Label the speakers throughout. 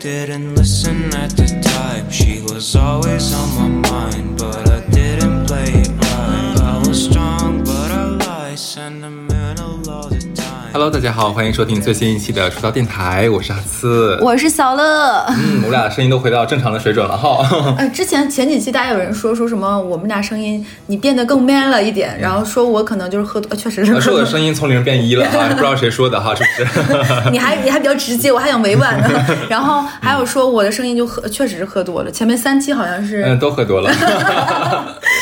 Speaker 1: didn't listen at the time. She was always on my
Speaker 2: Hello，大家好，欢迎收听最新一期的出道电台，我是阿次。
Speaker 3: 我是小乐。
Speaker 2: 嗯，我们俩声音都回到正常的水准了哈。
Speaker 3: 呃，之前前几期大家有人说说什么我们俩声音你变得更 man 了一点，然后说我可能就是喝多，呃 确实是喝多
Speaker 2: 是我的。声音从零变一了哈，不知道谁说的哈，是不是？
Speaker 3: 你还你还比较直接，我还想委婉呢。然后还有说我的声音就喝，确实是喝多了。前面三期好像是，
Speaker 2: 嗯，都喝多了。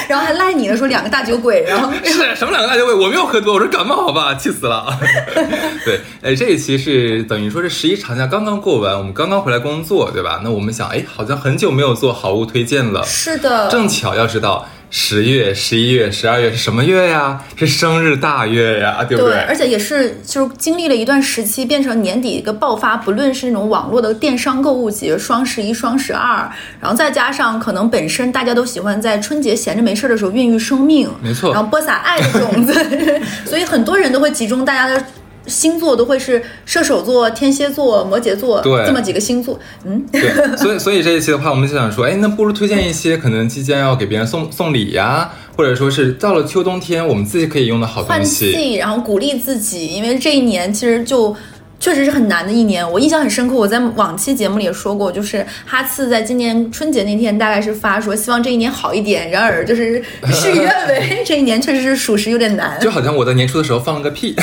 Speaker 3: 然后还赖你了，说两个大酒鬼，然后
Speaker 2: 是什么两个大酒鬼？我没有喝多，我是感冒，好吧，气死了。对，哎，这一期是等于说是十一长假刚刚过完，我们刚刚回来工作，对吧？那我们想，哎，好像很久没有做好物推荐了。
Speaker 3: 是的，
Speaker 2: 正巧要知道，十月、十一月、十二月是什么月呀？是生日大月呀，对不
Speaker 3: 对，而且也是就是经历了一段时期，变成年底一个爆发，不论是那种网络的电商购物节，双十一、双十二，然后再加上可能本身大家都喜欢在春节闲着没事儿的时候孕育生命，
Speaker 2: 没错
Speaker 3: 然后播撒爱的种子，所以很多人都会集中大家的。星座都会是射手座、天蝎座、摩羯座
Speaker 2: 对
Speaker 3: 这么几个星座，嗯，
Speaker 2: 对，所以所以这一期的话，我们就想说，哎，那不如推荐一些可能即将要给别人送送礼呀，或者说是到了秋冬天我们自己可以用的好
Speaker 3: 换
Speaker 2: 东西。
Speaker 3: 气，然后鼓励自己，因为这一年其实就。确实是很难的一年，我印象很深刻。我在往期节目里也说过，就是哈次在今年春节那天大概是发说希望这一年好一点，然而就是事与愿违，这一年确实是属实有点难。
Speaker 2: 就好像我在年初的时候放了个屁，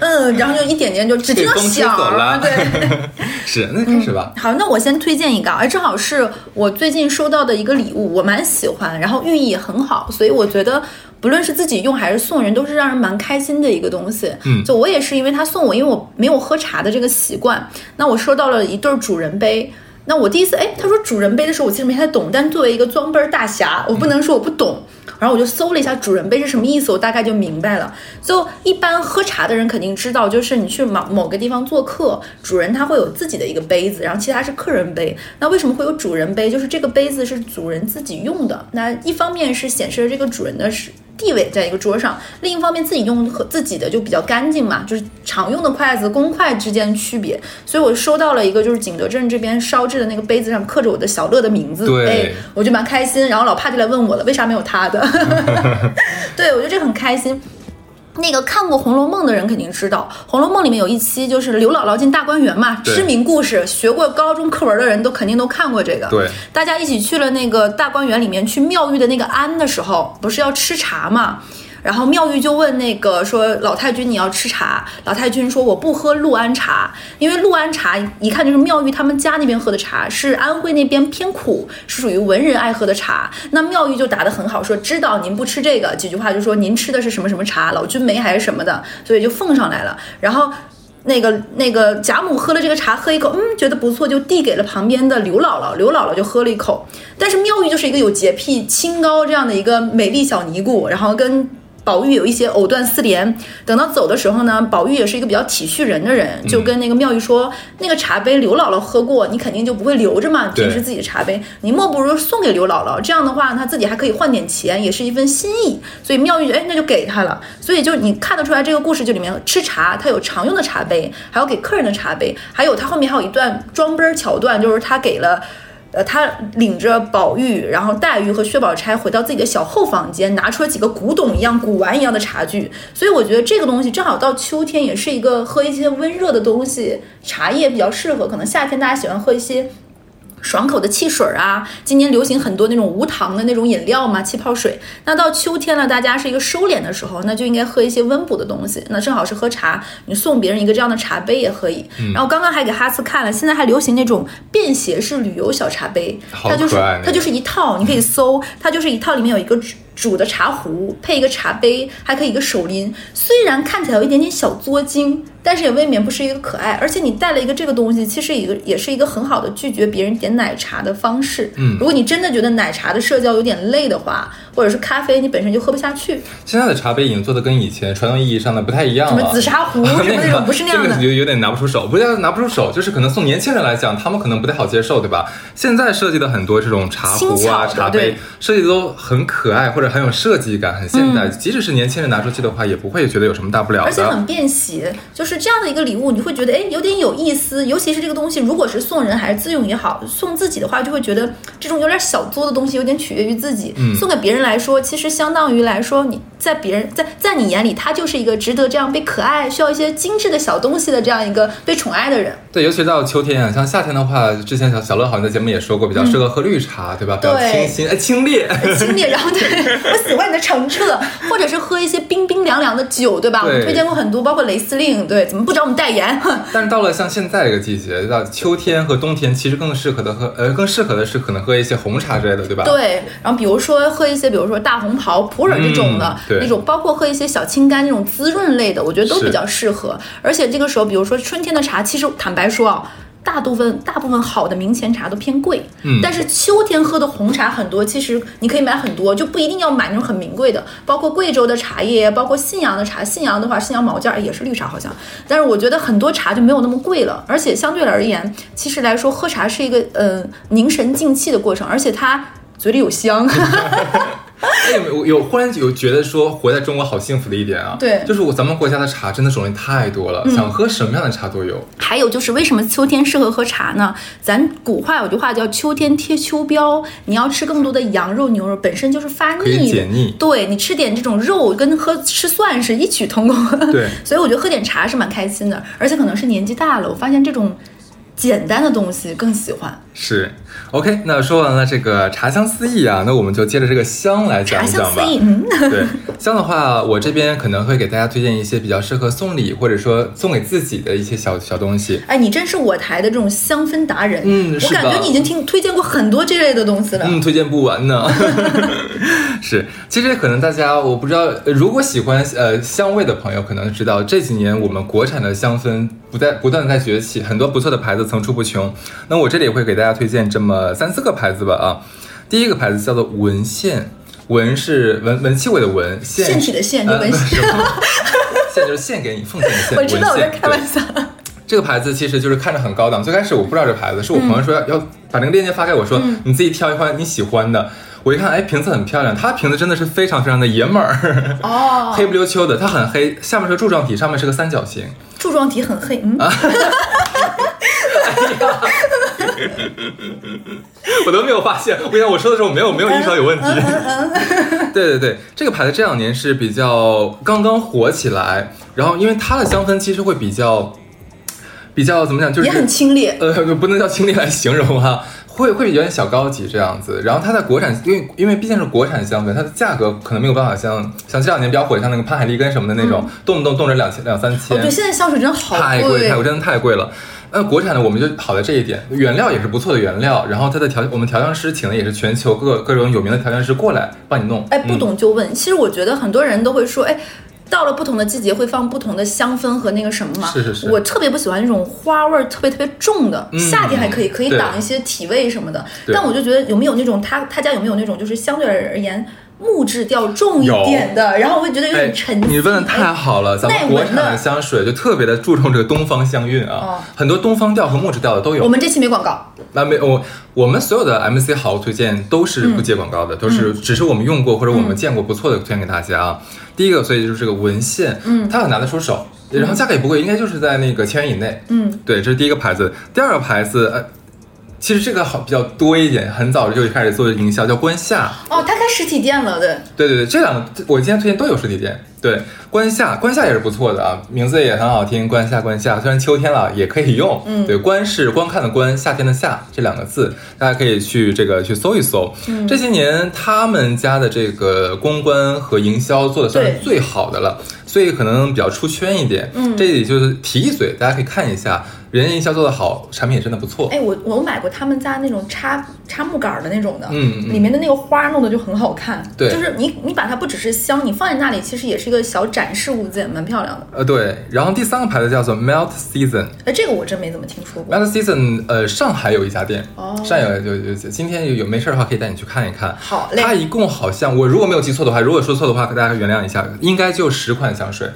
Speaker 3: 嗯，然后就一点点就只听到响
Speaker 2: 了
Speaker 3: 对。
Speaker 2: 是，那开始吧。
Speaker 3: 好，那我先推荐一个，哎，正好是我最近收到的一个礼物，我蛮喜欢，然后寓意也很好，所以我觉得不论是自己用还是送人，都是让人蛮开心的一个东西。
Speaker 2: 嗯
Speaker 3: 就我也是因为他送我，因为我没有喝茶的这个习惯，那我收到了一对儿主人杯。那我第一次，哎，他说主人杯的时候，我其实没太懂，但作为一个装杯儿大侠，我不能说我不懂。然后我就搜了一下主人杯是什么意思，我大概就明白了。就一般喝茶的人肯定知道，就是你去某某个地方做客，主人他会有自己的一个杯子，然后其他是客人杯。那为什么会有主人杯？就是这个杯子是主人自己用的。那一方面是显示了这个主人的是。地位在一个桌上，另一方面自己用和自己的就比较干净嘛，就是常用的筷子、公筷之间的区别。所以我收到了一个就是景德镇这边烧制的那个杯子上刻着我的小乐的名字，
Speaker 2: 对
Speaker 3: 哎，我就蛮开心。然后老帕就来问我了，为啥没有他的？对我觉得这很开心。那个看过《红楼梦》的人肯定知道，《红楼梦》里面有一期就是刘姥姥进大观园嘛，知名故事，学过高中课文的人都肯定都看过这个。
Speaker 2: 对，
Speaker 3: 大家一起去了那个大观园里面去妙玉的那个庵的时候，不是要吃茶嘛？然后妙玉就问那个说老太君你要吃茶，老太君说我不喝陆安茶，因为陆安茶一看就是妙玉他们家那边喝的茶，是安徽那边偏苦，是属于文人爱喝的茶。那妙玉就答得很好，说知道您不吃这个，几句话就说您吃的是什么什么茶，老君梅还是什么的，所以就奉上来了。然后那个那个贾母喝了这个茶，喝一口，嗯，觉得不错，就递给了旁边的刘姥姥。刘姥姥就喝了一口，但是妙玉就是一个有洁癖、清高这样的一个美丽小尼姑，然后跟。宝玉有一些藕断丝连，等到走的时候呢，宝玉也是一个比较体恤人的人，就跟那个妙玉说，那个茶杯刘姥姥喝过，你肯定就不会留着嘛，
Speaker 2: 对
Speaker 3: 平时自己的茶杯，你莫不如送给刘姥姥，这样的话她自己还可以换点钱，也是一份心意。所以妙玉就哎，那就给她了。所以就你看得出来，这个故事就里面吃茶，它有常用的茶杯，还有给客人的茶杯，还有它后面还有一段装杯儿桥段，就是他给了。呃，他领着宝玉，然后黛玉和薛宝钗回到自己的小后房间，拿出了几个古董一样、古玩一样的茶具。所以我觉得这个东西正好到秋天，也是一个喝一些温热的东西，茶叶比较适合。可能夏天大家喜欢喝一些。爽口的汽水啊，今年流行很多那种无糖的那种饮料嘛，气泡水。那到秋天了，大家是一个收敛的时候，那就应该喝一些温补的东西。那正好是喝茶，你送别人一个这样的茶杯也可以。然后刚刚还给哈斯看了，现在还流行那种便携式旅游小茶杯，它就是它就是一套，你可以搜，它就是一套里面有一个煮煮的茶壶，配一个茶杯，还可以一个手拎。虽然看起来有一点点小作精，但是也未免不是一个可爱。而且你带了一个这个东西，其实一个也是一个很好的拒绝别人点奶茶的方式。
Speaker 2: 嗯
Speaker 3: 如果你真的觉得奶茶的社交有点累的话，或者是咖啡你本身就喝不下去，
Speaker 2: 现在的茶杯已经做的跟以前传统意义上的不太一样了。
Speaker 3: 什么紫砂壶什么那种不是那样的
Speaker 2: 这个有有点拿不出手，不是拿不出手，就是可能送年轻人来讲，他们可能不太好接受，对吧？现在设计的很多这种茶壶啊、茶杯，设计的都很可爱，或者很有设计感、很现代。即使是年轻人拿出去的话，也不会觉得有什么大不了
Speaker 3: 嗯而且。很便携，就是就是这样的一个礼物，你会觉得哎有点有意思。尤其是这个东西，如果是送人还是自用也好，送自己的话就会觉得这种有点小作的东西有点取悦于自己。
Speaker 2: 嗯
Speaker 3: 送给别人来说，其实相当于来说你在别人在在你眼里，他就是一个值得这样被可爱、需要一些精致的小东西的这样一个被宠爱的人。
Speaker 2: 对，尤其到秋天啊，像夏天的话，之前小小乐好像在节目也说过，比较适合喝绿茶，对吧？比较
Speaker 3: 对
Speaker 2: 清新，哎，清冽。
Speaker 3: 清冽，然后对我喜欢你的澄澈，或者是喝一些冰冰凉凉的酒，对吧？我们推荐过很多，包括雷司令，对，怎么不找我们代言？
Speaker 2: 但是到了像现在这个季节，到秋天和冬天，其实更适合的喝，呃，更适合的是可能喝一些红茶之类的，对吧？
Speaker 3: 对，然后比如说喝一些，比如说大红袍、普洱这种的
Speaker 2: 嗯，
Speaker 3: 那种包括喝一些小青柑那种滋润类的，我觉得都比较适合。而且这个时候，比如说春天的茶，其实坦白说啊。大部分大部分好的明前茶都偏贵，
Speaker 2: 嗯
Speaker 3: 但是秋天喝的红茶很多，其实你可以买很多，就不一定要买那种很名贵的，包括贵州的茶叶，包括信阳的茶，信阳的话，信阳毛尖儿也是绿茶好像，但是我觉得很多茶就没有那么贵了，而且相对而言，其实来说喝茶是一个呃凝神静气的过程，而且它嘴里有香。
Speaker 2: 哎，有没有有忽然有觉得说活在中国好幸福的一点啊？
Speaker 3: 对嗯
Speaker 2: 就是我咱们国家的茶真的种类太多了，想喝什么样的茶都有。
Speaker 3: 还有就是为什么秋天适合喝茶呢？咱古话有句话叫“秋天贴秋膘”，你要吃更多的羊肉、牛肉，本身就是发
Speaker 2: 可以。解腻
Speaker 3: 对你吃点这种肉，跟喝吃蒜是异曲同工。
Speaker 2: 对
Speaker 3: 所以我觉得喝点茶是蛮开心的，而且可能是年纪大了，我发现这种简单的东西更喜欢。
Speaker 2: 是，OK，那说完了这个茶香四溢啊，那我们就接着这个香来讲一讲吧。
Speaker 3: 香四溢，嗯，
Speaker 2: 对香的话，我这边可能会给大家推荐一些比较适合送礼或者说送给自己的一些小小东西。
Speaker 3: 哎，你真是我台的这种香氛达人。
Speaker 2: 嗯是的
Speaker 3: 感觉你已经听推荐过很多这类的东西了。
Speaker 2: 嗯，推荐不完呢。是，其实可能大家我不知道，呃如果喜欢呃香味的朋友，可能知道这几年我们国产的香氛不在不断的在崛起，很多不错的牌子层出不穷。那我这里会给大家推荐这么三四个牌子吧啊。第一个牌子叫做文献，文是文文气味的文，献
Speaker 3: 腺体的
Speaker 2: 献
Speaker 3: 文献
Speaker 2: 献就是献给你奉献的献，
Speaker 3: 我知道我在
Speaker 2: 文献对
Speaker 3: 开玩笑。
Speaker 2: 这个牌子其实就是看着很高档，最开始我不知道这牌子，是我朋友说要、要把那个链接发给我说，你自己挑一款你喜欢的。我一看，哎，瓶子很漂亮，它瓶子真的是非常非常的爷们儿，
Speaker 3: 哦，
Speaker 2: 黑不溜秋的，它很黑，下面是个柱状体，上面是个三角形。
Speaker 3: 柱状体很黑，嗯，
Speaker 2: 我都没有发现，我想我说的时候没有没有意识到有问题。对对对，这个牌子这两年是比较刚刚火起来，然后因为它的香氛其实会比较比较怎么讲，就是
Speaker 3: 也很清冽。
Speaker 2: 呃，不能叫清冽来形容哈，会会有点小高级这样子。然后它在国产，因为因为毕竟是国产香氛，它的价格可能没有办法像像这两年比较火像那个潘海利根什么的那种，动不动动辄两千两三千。
Speaker 3: 哦，对，现在香水真的好
Speaker 2: 太贵，太贵，真的太贵了。那国产的我们就好在这一点，原料也是不错的原料，然后它的调我们调香师请的也是全球各各种有名的调香师过来帮你弄。
Speaker 3: 哎，不
Speaker 2: 嗯
Speaker 3: 懂就问。其实我觉得很多人都会说，哎。到了不同的季节会放不同的香氛和那个什么嘛，
Speaker 2: 是是是。
Speaker 3: 我特别不喜欢那种花味儿特别特别重的，
Speaker 2: 嗯
Speaker 3: 夏天还可以，可以挡一些体味什么的。但我就觉得有没有那种他他家有没有那种就是相对而言木质调重一点的，然后我会觉得有
Speaker 2: 哎
Speaker 3: 点沉静。
Speaker 2: 你问的太好了，咱们国产
Speaker 3: 的
Speaker 2: 的香水就特别的注重这个东方香韵啊，
Speaker 3: 哦。
Speaker 2: 很多东方调和木质调的都有。
Speaker 3: 我们这期没广告，
Speaker 2: 那没我我们所有的 MC 好物推荐都是不接广告的，都是只是我们用过或者我们见过不错的推荐给大家啊。第一个，所以就是这个文献，嗯，它很拿得出手，然后价格也不贵，应该就是在那个千元以内，
Speaker 3: 嗯，
Speaker 2: 对，这是第一个牌子。第二个牌子，呃，其实这个好比较多一点，很早就开始做营销，叫关夏。
Speaker 3: 哦，他开实体店了，对，
Speaker 2: 对对对，这两个我今天推荐都有实体店。对，关夏，关夏也是不错的啊，名字也很好听，关夏关夏。虽然秋天了也可以用，
Speaker 3: 嗯
Speaker 2: 对，观是观看的观，夏天的夏这两个字，大家可以去这个去搜一搜。
Speaker 3: 嗯
Speaker 2: 这些年他们家的这个公关和营销做的算是最好的了，所以可能比较出圈一点。
Speaker 3: 嗯
Speaker 2: 这里就是提一嘴，大家可以看一下，人家营销做的好，产品也真的不错。
Speaker 3: 哎，我我买过他们家那种插插木杆儿的那种的，
Speaker 2: 嗯嗯
Speaker 3: 里面的那个花弄的就很好看。
Speaker 2: 对
Speaker 3: 就是你你把它不只是香，你放在那里其实也是一个小展示物件，蛮漂亮的。
Speaker 2: 呃，对，然后第三个牌子叫做 Melt Season。
Speaker 3: 哎，这个我真没怎么听说过。
Speaker 2: Melt Season，呃，上海有一家店，
Speaker 3: 哦
Speaker 2: 上海有有有，今天有有没事的话可以带你去看一看。
Speaker 3: 好嘞
Speaker 2: 它一共好像我如果没有记错的话，如果说错的话，大家原谅一下，应该就十款香水，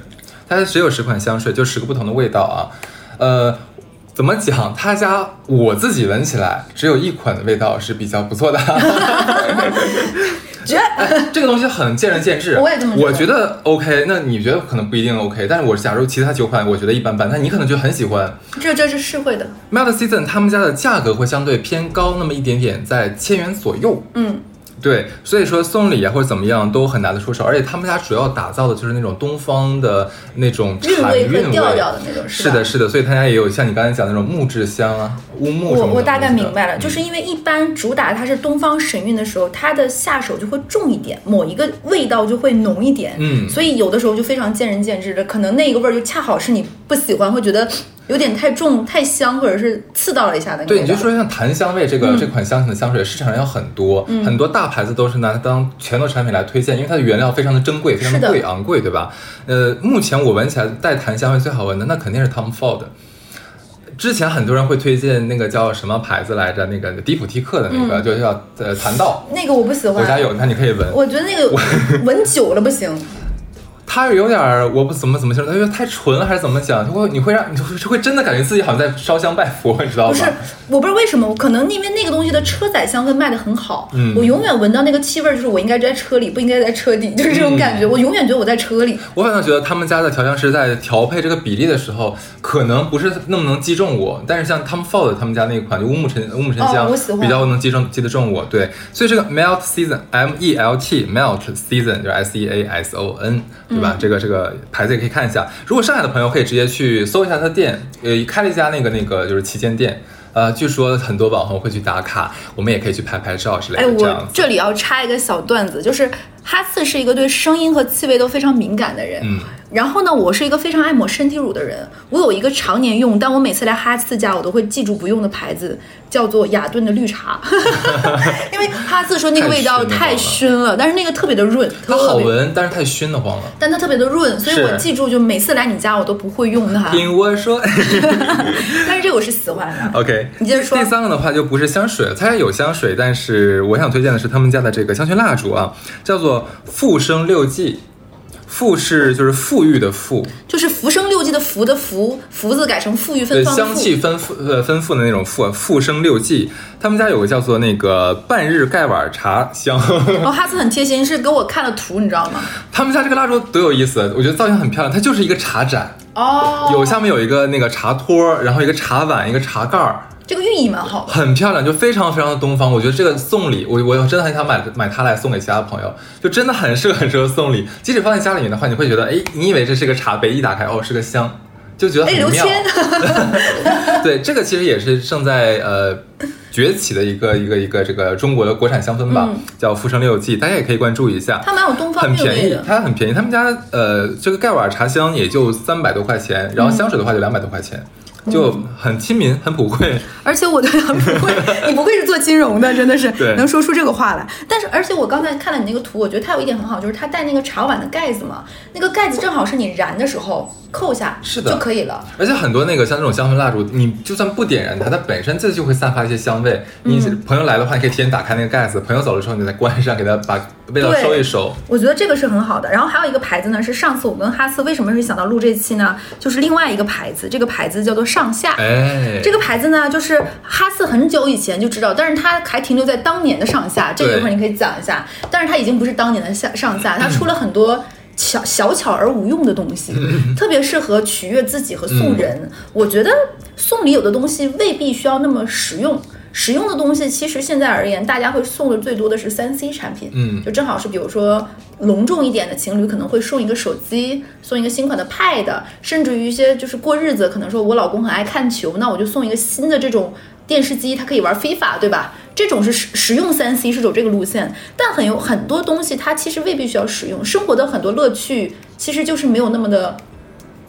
Speaker 2: 它只有十款香水，就十个不同的味道啊。呃，怎么讲？他家我自己闻起来只有一款的味道是比较不错的。
Speaker 3: 绝。
Speaker 2: 哎，这个东西很见仁见智。
Speaker 3: 我也这么觉得
Speaker 2: 我觉得 OK，那你觉得可能不一定 OK。但是我假如其他九款，我觉得一般般，那你可能就很喜欢。
Speaker 3: 这这是是会的
Speaker 2: ，Melt Season 他们家的价格会相对偏高那么一点点，在千元左右。
Speaker 3: 嗯，
Speaker 2: 对，所以说送礼啊或者怎么样都很拿得出手，而且他们家主要打造的就是那种东方的那种
Speaker 3: 韵味和
Speaker 2: 韵
Speaker 3: 调调的那种，吧？
Speaker 2: 是的，是的，所以他家也有像你刚才讲的那种木质香啊、乌木什么的。
Speaker 3: 我我大概明白了，
Speaker 2: 嗯
Speaker 3: 就是因为一般主打它是东方神韵的。时候，它的下手就会重一点，某一个味道就会浓一点，
Speaker 2: 嗯。
Speaker 3: 所以有的时候就非常见仁见智的，可能那个味儿就恰好是你不喜欢，会觉得有点太重、太香，或者是刺到了一下的那个
Speaker 2: 对，你就说像檀香味这个、
Speaker 3: 嗯
Speaker 2: 这款香型的香水，市场上有很多、很多大牌子都是拿它当拳头产品来推荐，因为它的原料非常的珍贵，非常
Speaker 3: 的
Speaker 2: 贵昂贵，对吧？呃，目前我闻起来带檀香味最好闻的，那肯定是 Tom Ford。之前很多人会推荐那个叫什么牌子来着？那个迪普提克的那个，就叫呃檀道。
Speaker 3: 那个我不喜欢，
Speaker 2: 我家有，那你可以闻。
Speaker 3: 我觉得那个闻久了不行。
Speaker 2: 它有点儿，我不怎么怎么形容，它有点太纯了，还是怎么讲？就会你会让你会会真的感觉自己好像在烧香拜佛，你知道吗？
Speaker 3: 不是，我不知道为什么，可能因为那个东西的车载香氛卖的很好，
Speaker 2: 嗯
Speaker 3: 我永远闻到那个气味儿，就是我应该在车里，不应该在车底，就是这种感觉。
Speaker 2: 嗯
Speaker 3: 我永远觉得我在车里。
Speaker 2: 我反倒觉得他们家的调香师在调配这个比例的时候，可能不是那么能击中我，但是像 Tom Ford 他们家那一款就乌木沉乌木沉香，
Speaker 3: 哦我喜欢
Speaker 2: 比较能击中击得中我。对，所以这个 Melt Season M E L T Melt Season 就是 S E A S O N 对吧？这个这个牌子也可以看一下。如果上海的朋友可以直接去搜一下他的店，呃，开了一家那个那个就是旗舰店。呃，据说很多网红会去打卡，我们也可以去拍拍照之类
Speaker 3: 哎，
Speaker 2: 的。
Speaker 3: 我这里要插一个小段子，就是哈次是一个对声音和气味都非常敏感的人。
Speaker 2: 嗯。
Speaker 3: 然后呢，我是一个非常爱抹身体乳的人。我有一个常年用，但我每次来哈次家我都会记住不用的牌子，叫做雅顿的绿茶，因为哈次说那个味道太
Speaker 2: 太
Speaker 3: 熏了，但是那个特别的润，
Speaker 2: 它，好闻，但是太熏得慌了。
Speaker 3: 但它特别的润，所以我记住就每次来你家我都不会用它。
Speaker 2: 听我说。
Speaker 3: 但是这个我是喜欢的。
Speaker 2: OK，
Speaker 3: 你接着说
Speaker 2: 第三个的话就不是香水，它也有香水，但是我想推荐的是他们家的这个香薰蜡烛啊，叫做复生六记。富是就是富裕的富，
Speaker 3: 就是浮生六记的福的福，福字改成富裕
Speaker 2: 对
Speaker 3: 芬芳。
Speaker 2: 香气丰富呃丰富的那种富富生六记。他们家有个叫做那个半日盖碗茶香，
Speaker 3: 哦，哈斯很贴心，是给我看了图，你知道吗？
Speaker 2: 他们家这个蜡烛多有意思，我觉得造型很漂亮，它就是一个茶盏，
Speaker 3: 哦，
Speaker 2: 有下面有一个那个茶托，然后一个茶碗，一个茶盖儿。
Speaker 3: 这个寓意蛮好的。
Speaker 2: 很漂亮，就非常非常的东方。我觉得这个送礼，我我真的很想买买它来送给其他朋友，就真的很适合很适合送礼。即使放在家里面的话，你会觉得，哎，你以为这是个茶杯，一打开哦是个香，就觉得很妙。
Speaker 3: 谦，
Speaker 2: 对，这个其实也是正在呃崛起的一个一个一个这个中国的国产香氛吧，
Speaker 3: 嗯
Speaker 2: 叫浮生六记，大家也可以关注一下。
Speaker 3: 它蛮有东方
Speaker 2: 很便宜。它很便宜。他们家呃，这个盖碗茶香也就三百多块钱，然后香水的话就两百多块钱，就很亲民，很普惠。
Speaker 3: 而且我对很普惠，你不愧是做金融的，真的是
Speaker 2: 对
Speaker 3: 能说出这个话来。但是，而且我刚才看了你那个图，我觉得它有一点很好，就是它带那个茶碗的盖子嘛，那个盖子正好是你燃的时候扣下
Speaker 2: 是的
Speaker 3: 就可以了。
Speaker 2: 而且很多那个像这种香氛蜡烛，你就算不点燃它，它本身自己就会散发一些香味。你
Speaker 3: 嗯
Speaker 2: 朋友来的话，你可以提前打开那个盖子，朋友走的时候你再关上，给他把味道
Speaker 3: 对
Speaker 2: 收一收。
Speaker 3: 我觉得这个是很好的。然后还有一个牌子呢，是上次我跟哈斯为什么是想到录这期呢？就是另外一个牌子，这个牌子叫做上下。
Speaker 2: 哎，
Speaker 3: 这个牌子呢，就是哈斯很久以前就知道，但是它还停留在当年的上下，这个一会儿你可以讲一下。但是它已经不是当年的下上下，它出了很多。巧小巧而无用的东西，特别适合取悦自己和送人。我觉得送礼有的东西未必需要那么实用，实用的东西其实现在而言，大家会送的最多的是三 C 产品，
Speaker 2: 嗯
Speaker 3: 就正好是比如说隆重一点的情侣可能会送一个手机，送一个新款的 Pad，甚至于一些就是过日子，可能说我老公很爱看球，那我就送一个新的这种电视机，它可以玩 FIFA，对吧？这种是实实用三 C 是走这个路线，但很有很多东西它其实未必需要使用，生活的很多乐趣其实就是没有那么的。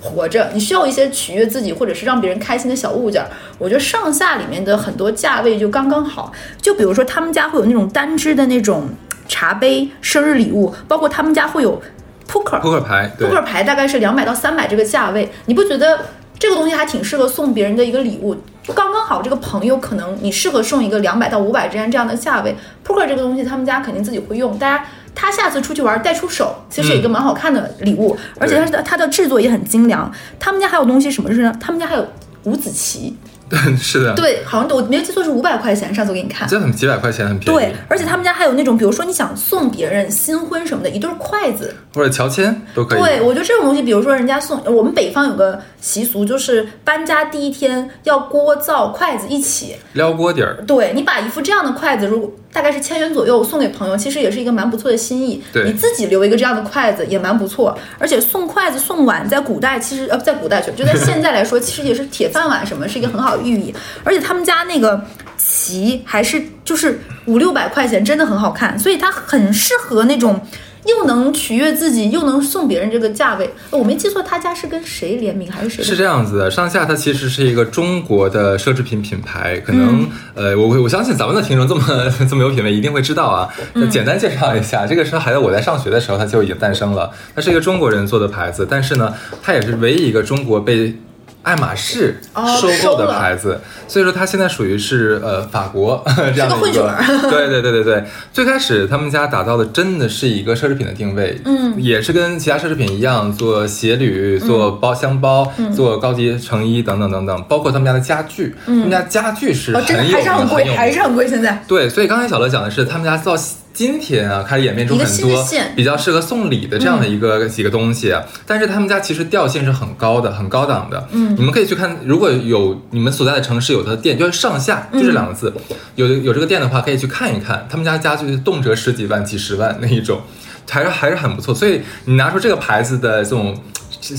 Speaker 3: 活着，你需要一些取悦自己或者是让别人开心的小物件儿。我觉得上下里面的很多价位就刚刚好。就比如说他们家会有那种单支的那种茶杯、生日礼物，包括他们家会有扑克，
Speaker 2: 扑克牌，对
Speaker 3: 扑，克牌大概是两百到三百这个价位，你不觉得这个东西还挺适合送别人的一个礼物？刚刚好，这个朋友可能你适合送一个两百到五百之间这样的价位。扑克这个东西，他们家肯定自己会用，大家。他下次出去玩带出手，其实有一个蛮好看的礼物，而且他的他的制作也很精良。他们家还有东西什么是呢？他们家还有五子棋，
Speaker 2: 是的，
Speaker 3: 对，好像我没有记错是五百块钱，上次我给你看。
Speaker 2: 这很几百块钱很便宜，
Speaker 3: 对，而且他们家还有那种，比如说你想送别人新婚什么的，一对筷子。
Speaker 2: 或者乔迁都可以。
Speaker 3: 对，我觉得这种东西，比如说人家送我们北方有个习俗，就是搬家第一天要锅灶筷子一起。
Speaker 2: 撩锅底儿，
Speaker 3: 对你把一副这样的筷子，如果大概是千元左右送给朋友，其实也是一个蛮不错的心意。
Speaker 2: 对
Speaker 3: 你自己留一个这样的筷子也蛮不错，而且送筷子送碗，在古代其实呃，在古代去，就在现在来说，其实也是铁饭碗什么，是一个很好的寓意。而且他们家那个旗还是就是五六百块钱，真的很好看，所以它很适合那种。又能取悦自己，又能送别人这个价位，我没记错，他家是跟谁联名还是谁？
Speaker 2: 是这样子的，上下它其实是一个中国的奢侈品品牌，可能、呃，我我相信咱们的听众这么 这么有品位，一定会知道啊。简单介绍一下，这个是还在我在上学的时候，它就已经诞生了。它是一个中国人做的牌子，但是呢，它也是唯一一个中国被。爱马仕
Speaker 3: 哦
Speaker 2: 收购的牌子，所以说它现在属于是呃法国 这样的一个
Speaker 3: 儿，
Speaker 2: 对对对对对。最开始他们家打造的真的是一个奢侈品的定位，
Speaker 3: 嗯
Speaker 2: 也是跟其他奢侈品一样，做鞋履、做包箱包、
Speaker 3: 嗯
Speaker 2: 做高级成衣等等等等，包括他们家的家具，他们家家具是
Speaker 3: 还是很贵，还是很贵。现在
Speaker 2: 对，所以刚才小乐讲的是他们家到今天啊，开始演变出很多比较适合送礼的这样的一个、几个东西，但是他们家其实调性是很高的，很高档的。嗯，你们可以去看，如果有你们所在的城市有它的店，就是上下就这两个字，有有这个店的话，可以去看一看，他们家家具动辄十几万、几十万那一种，还是还是很不错。所以你拿出这个牌子的这种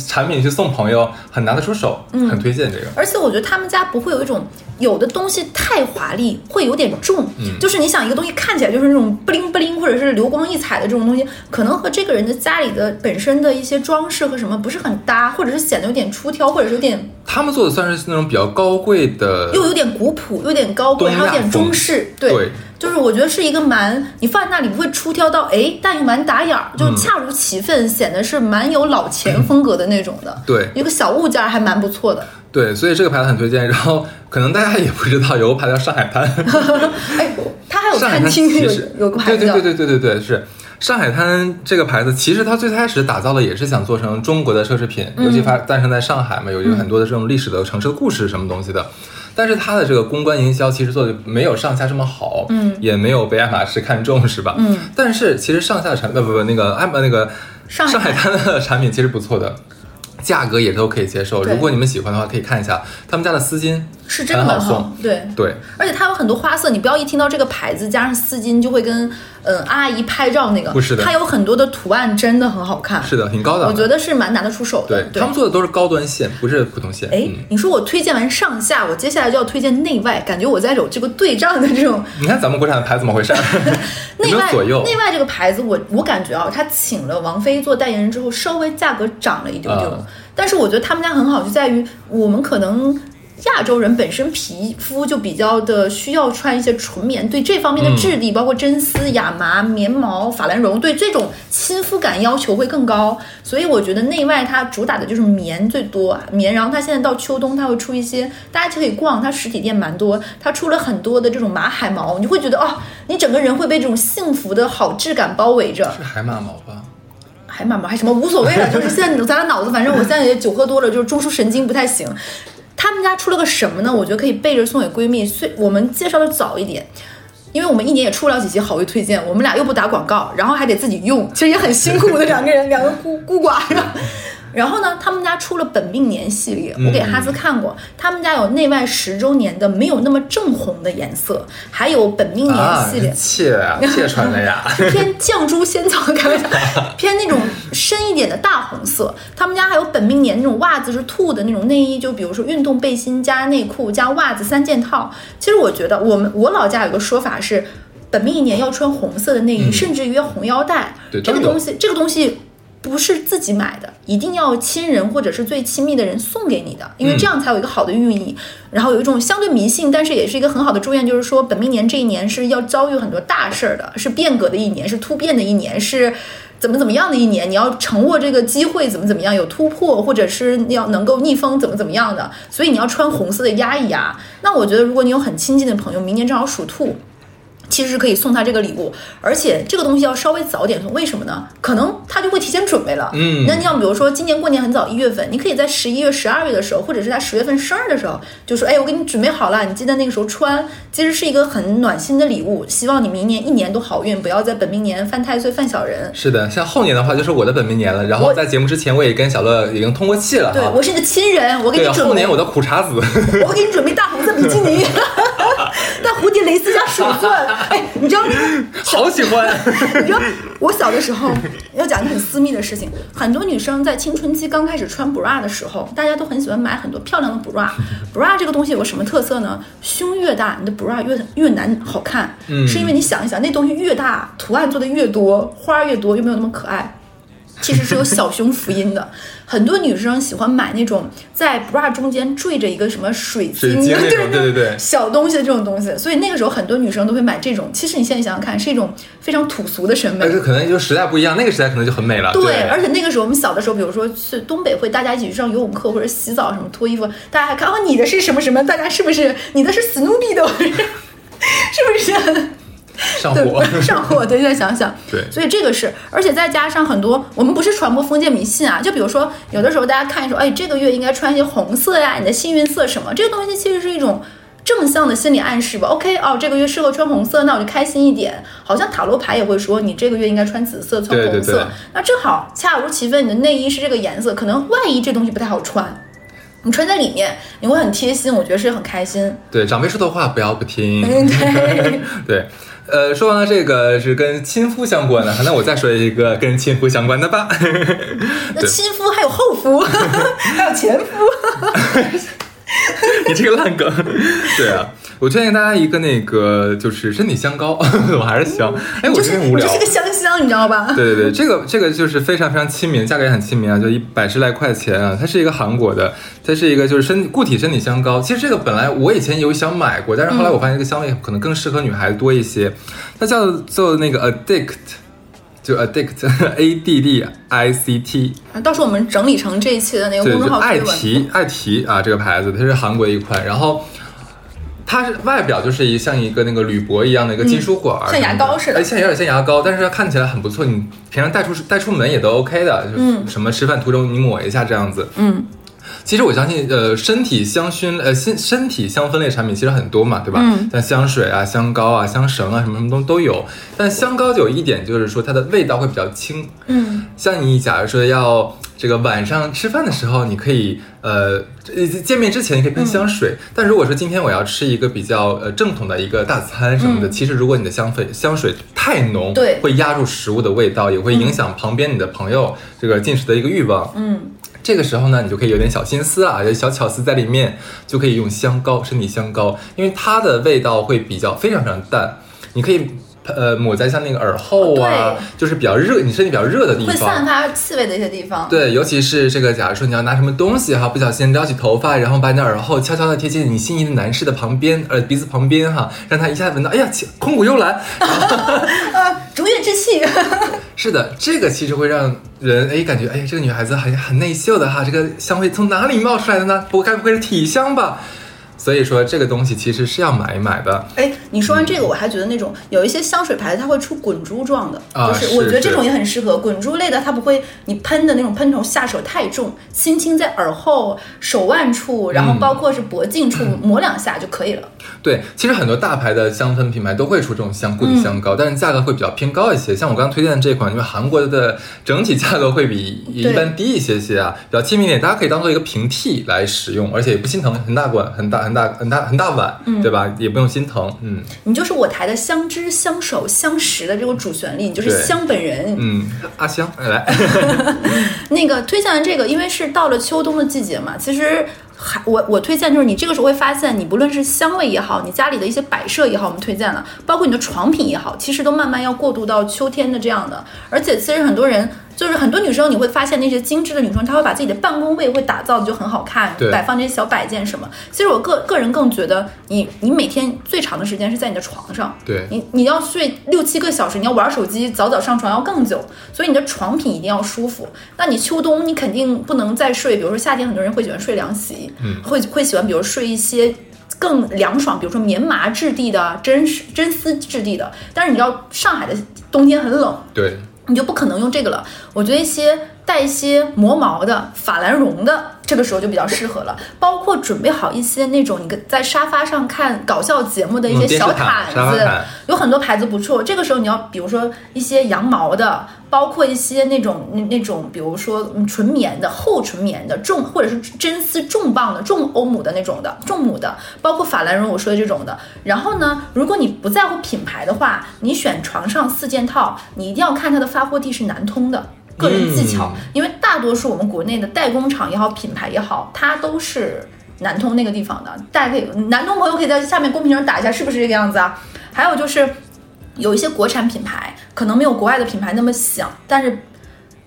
Speaker 2: 产品去送朋友，很拿得出手，很推荐这个。
Speaker 3: 而且我觉得他们家不会有一种有的东西太华丽，会有点重。
Speaker 2: 嗯
Speaker 3: 就是你想一个东西看起来就是那种不灵不灵，或者是流光溢彩的这种东西，可能和这个人的家里的本身的一些装饰和什么不是很搭，或者是显得有点出挑，或者是有点
Speaker 2: 他们做的算是那种比较高贵的，
Speaker 3: 又有点古朴，又有点高贵，还有点中式。对，
Speaker 2: 对
Speaker 3: 就是我觉得是一个蛮你放在那里不会出挑到哎，但又蛮打眼儿，
Speaker 2: 嗯
Speaker 3: 就恰如其分，显得是蛮有老钱 风格的那种的。
Speaker 2: 对
Speaker 3: 一个小物件还蛮不错的。
Speaker 2: 对，所以这个牌子很推荐。然后可能大家也不知道，有个牌子叫上海滩，
Speaker 3: 哎，它还有餐厅有有个牌子叫
Speaker 2: 对对对对对对对是。上海滩这个牌子，其实它最开始打造的也是想做成中国的奢侈品，
Speaker 3: 嗯
Speaker 2: 尤其发诞生在上海嘛，有有很多的这种历史的城市的故事什么东西的。但是它的这个公关营销其实做的没有上下这么好，
Speaker 3: 嗯
Speaker 2: 也没有被爱马仕看中，是吧？
Speaker 3: 嗯。
Speaker 2: 但是其实上下产呃不不那个爱那个
Speaker 3: 上海
Speaker 2: 上海滩的产品其实不错的，价格也都可以接受。如果你们喜欢的话，可以看一下他们家的丝巾，
Speaker 3: 是真的
Speaker 2: 很好送。，
Speaker 3: 对。
Speaker 2: 对，
Speaker 3: 而且它有很多花色，你不要一听到这个牌子加上丝巾就会跟嗯阿姨拍照那个，
Speaker 2: 不是的
Speaker 3: 它有很多的图案真的很好看，
Speaker 2: 是的，挺高档的。
Speaker 3: 我觉得是蛮拿得出手的。
Speaker 2: 对他们做的都是高端线，不是普通线。
Speaker 3: 哎
Speaker 2: 嗯，，
Speaker 3: 你说我推荐完上下，我接下来就要推荐内外，感觉我在有这个对仗的这种
Speaker 2: 你看咱们国产的牌怎么回事？有
Speaker 3: 内外
Speaker 2: 左右？
Speaker 3: 内外这个牌子我，我感觉啊，他请了王菲做代言人之后，稍微价格涨了一丢丢。
Speaker 2: 啊
Speaker 3: 但是我觉得他们家很好，就在于我们可能亚洲人本身皮肤就比较的需要穿一些纯棉，对这方面的质地，包括真丝、亚麻、棉毛、法兰绒，对这种亲肤感要求会更高。所以我觉得内外它主打的就是棉最多，棉。然后它现在到秋冬，它会出一些，大家就可以逛，它实体店蛮多，它出了很多的这种马海毛，你会觉得哦，你整个人会被这种幸福的好质感包围着。
Speaker 2: 是海马毛吧？
Speaker 3: 海马毛还什么无所谓了，就是现在咱俩脑子，反正我现在也酒喝多了，就是中枢神经不太行。他们家出了个什么呢？我觉得可以背着送给闺蜜。虽我们介绍的早一点，因为我们一年也出不了几期好物推荐，我们俩又不打广告，然后还得自己用，其实也很辛苦的两个人，两个孤孤寡。然后呢，他们家出了本命年系列，我给哈斯看过，他们家有内外十周年的没有那么正红的颜色，还有本命年
Speaker 2: 啊
Speaker 3: 系列，，
Speaker 2: 切啊，切穿的呀。
Speaker 3: 偏绛珠仙草，开玩笑，偏那种深一点的大红色。他们家还有本命年那种袜子是兔的那种内衣，就比如说运动背心加内裤加袜子三件套。其实我觉得我们我老家有个说法是，本命年要穿红色的内衣，
Speaker 2: 嗯
Speaker 3: 甚至于红腰带。
Speaker 2: 对
Speaker 3: 这个东西，这个东西。不是自己买的，一定要亲人或者是最亲密的人送给你的，因为这样才有一个好的寓意。然后有一种相对迷信，但是也是一个很好的祝愿，就是说本命年这一年是要遭遇很多大事儿的，是变革的一年，是突变的一年，是怎么怎么样的一年。你要乘握这个机会，怎么怎么样有突破，或者是要能够逆风，怎么怎么样的。所以你要穿红色的压一压。那我觉得，如果你有很亲近的朋友，明年正好属兔。其实是可以送他这个礼物，而且这个东西要稍微早点送，为什么呢？可能他就会提前准备了。
Speaker 2: 嗯
Speaker 3: 那你像比如说今年过年很早，一月份，你可以在十一月、十二月的时候，或者是他十月份生日的时候，就说，哎，我给你准备好了，你记得那个时候穿，其实是一个很暖心的礼物。希望你明年一年都好运，不要在本命年犯太岁、犯小人。
Speaker 2: 是的，像后年的话就是我的本命年了。然后在节目之前，我也跟小乐已经通过气了。
Speaker 3: 对我是你的亲人，我给你，准备
Speaker 2: 后年我的苦茶子。
Speaker 3: 我会给你准备大红色比基尼，蕾丝加手钻。哎，你知道那个
Speaker 2: 好喜欢。
Speaker 3: 你知道我小的时候要讲一个很私密的事情，很多女生在青春期刚开始穿 bra 的时候，大家都很喜欢买很多漂亮的 bra。bra 这个东西有个什么特色呢？胸越大，你的 bra 越越难好看，
Speaker 2: 嗯
Speaker 3: 是因为你想一想，那东西越大，图案做的越多，花儿越多，又没有那么可爱。其实是有小胸福音的，很多女生喜欢买那种在 bra 中间缀着一个什么水晶，
Speaker 2: 对对对
Speaker 3: 小东西的这种东西，所以那个时候很多女生都会买这种。其实你现在想想看，是一种非常土俗的审美
Speaker 2: 但。是可能就时代不一样，那个时代可能就很美了。
Speaker 3: 对，而且那个时候我们小的时候，比如说去东北会，大家一起去上游泳课或者洗澡什么脱衣服，大家还看哦你的是什么什么，大家是不是你的是 Snoopy 的，是不是？
Speaker 2: 上火。
Speaker 3: 对，上火。对，现在想想，
Speaker 2: 对
Speaker 3: 所以这个是，而且再加上很多，我们不是传播封建迷信啊，就比如说有的时候大家看说，哎，这个月应该穿一些红色呀，你的幸运色什么，这个东西其实是一种。正向的心理暗示吧，OK 哦，这个月适合穿红色，那我就开心一点。好像塔罗牌也会说，你这个月应该穿紫色，穿红色。
Speaker 2: 对对对
Speaker 3: 那正好恰如其分，你的内衣是这个颜色，可能外衣这东西不太好穿，你穿在里面你会很贴心，我觉得是很开心。
Speaker 2: 对，长辈说的话不要不听。
Speaker 3: 对，
Speaker 2: 呃，说完了这个是跟亲夫相关的，那我再说一个跟亲夫相关的吧。
Speaker 3: 那亲夫还有后夫，还有前夫。
Speaker 2: 你这个烂梗，对啊，我推荐大家一个那个就是身体香膏，我还是香。哎，我
Speaker 3: 就是
Speaker 2: 真无聊。
Speaker 3: 这是个香香，你知道吧？
Speaker 2: 对对对，这个这个就是非常非常亲民，价格也很亲民啊，就一百十来块钱啊。它是一个韩国的，它是一个就是身固体身体香膏。其实这个本来我以前有想买过，但是后来我发现这个香味可能更适合女孩子多一些。它叫做那个 Addict，就 Addict，A D D I C T。
Speaker 3: 到时候我们整理成这一期的那个，公众
Speaker 2: 号爱
Speaker 3: 号推文。
Speaker 2: 缇爱提啊，这个牌子它是韩国的一款，然后。它是外表就是一像一个那个铝箔一样的一个金属管
Speaker 3: 像牙膏似的。
Speaker 2: 哎，像有点像牙膏，但是它看起来很不错，你平常带出带出门也都 OK 的，嗯，什么吃饭途中你抹一下这样子，
Speaker 3: 嗯，
Speaker 2: 其实我相信，呃，身体香薰，呃，身身体香氛类产品其实很多嘛，对吧？
Speaker 3: 嗯
Speaker 2: 像香水啊、香膏啊、香绳啊，什么什么东都有。但香膏就有一点，就是说它的味道会比较轻。
Speaker 3: 嗯，
Speaker 2: 像你假如说要这个晚上吃饭的时候，你可以呃呃见面之前你可以喷香水。但如果说今天我要吃一个比较呃正统的一个大餐什么的，其实如果你的香氛香水太浓，
Speaker 3: 对
Speaker 2: 会压住食物的味道，也会影响旁边你的朋友这个进食的一个欲望。
Speaker 3: 嗯，
Speaker 2: 这个时候呢，你就可以有点小心思啊，有小巧思在里面，就可以用香膏，身体香膏，因为它的味道会比较非常非常淡，你可以呃抹在像那个耳后啊，就是比较热，你身体比较热的地方
Speaker 3: 会散。发气味的一些地方。
Speaker 2: 对，尤其是这个，假如说你要拿什么东西哈，不小心撩起头发，然后把你的耳后悄悄的贴近你心仪的男士的旁边，呃，鼻子旁边哈，让他一下闻到，哎呀，空谷幽兰，
Speaker 3: 啊，竹叶之气。
Speaker 2: 是的，这个其实会让人哎感觉哎这个女孩子很很内秀的哈，这个香味从哪里冒出来的呢？不该不会是体香吧？所以说这个东西其实是要买一买的。
Speaker 3: 哎，你说完这个，我还觉得那种有一些香水牌子，它会出滚珠状的，
Speaker 2: 啊
Speaker 3: 就是我觉得这种也很适合滚珠类的，它不会你喷的那种喷头下手太重，轻轻在耳后、手腕处，然后
Speaker 2: 嗯
Speaker 3: 包括是脖颈处抹两下就可以了。
Speaker 2: 对，其实很多大牌的香氛品牌都会出这种香固体香膏，但是价格会比较偏高一些。像我刚刚推荐的这款，因为韩国的整体价格会比一般低一些些啊，比较亲民一点，大家可以当做一个平替来使用，而且也不心疼，很大管，很大很大很大很大碗，对吧？也不用心疼，嗯
Speaker 3: 你就是我台的相知、相守、相识的这个主旋律，你就是香本人。
Speaker 2: 嗯，阿香来，
Speaker 3: 那个推荐完这个，因为是到了秋冬的季节嘛，其实还我我推荐就是你这个时候会发现，你不论是香味也好，你家里的一些摆设也好，我们推荐了，包括你的床品也好，其实都慢慢要过渡到秋天的这样的。而且其实很多人就是很多女生，你会发现那些精致的女生，她会把自己的办公位会打造的就很好看，
Speaker 2: 对
Speaker 3: 摆放这些小摆件什么。其实我个个人更觉得你，你每天最长的时间是在你的床上，
Speaker 2: 对
Speaker 3: 你你要睡六七个小时，你要玩手机，早早上床要更久，所以你的床品一定要舒服。那你秋冬你肯定不能再睡，比如说夏天很多人会喜欢睡凉席，
Speaker 2: 嗯
Speaker 3: 会会喜欢比如睡一些更凉爽，比如说棉麻质地的、真真丝质地的。但是你知道上海的冬天很冷，
Speaker 2: 对，
Speaker 3: 你就不可能用这个了。我觉得一些带一些磨毛的法兰绒的，这个时候就比较适合了。包括准备好一些那种你跟在沙发上看搞笑节目的一些小
Speaker 2: 毯
Speaker 3: 毯
Speaker 2: 沙发毯
Speaker 3: 有很多牌子不错。这个时候你要比如说一些羊毛的，包括一些那种那那种，比如说嗯纯棉的、厚纯棉的、重或者是真丝重磅的、重欧姆的那种的、重母的，包括法兰绒我说的这种的。然后呢，如果你不在乎品牌的话，你选床上四件套，你一定要看它的发货地是南通的。个人技巧，
Speaker 2: 嗯
Speaker 3: 因为大多数我们国内的代工厂也好，品牌也好，它都是南通那个地方的。大家可以，南通朋友可以在下面公屏上打一下，是不是这个样子啊？还有就是，有一些国产品牌可能没有国外的品牌那么响，但是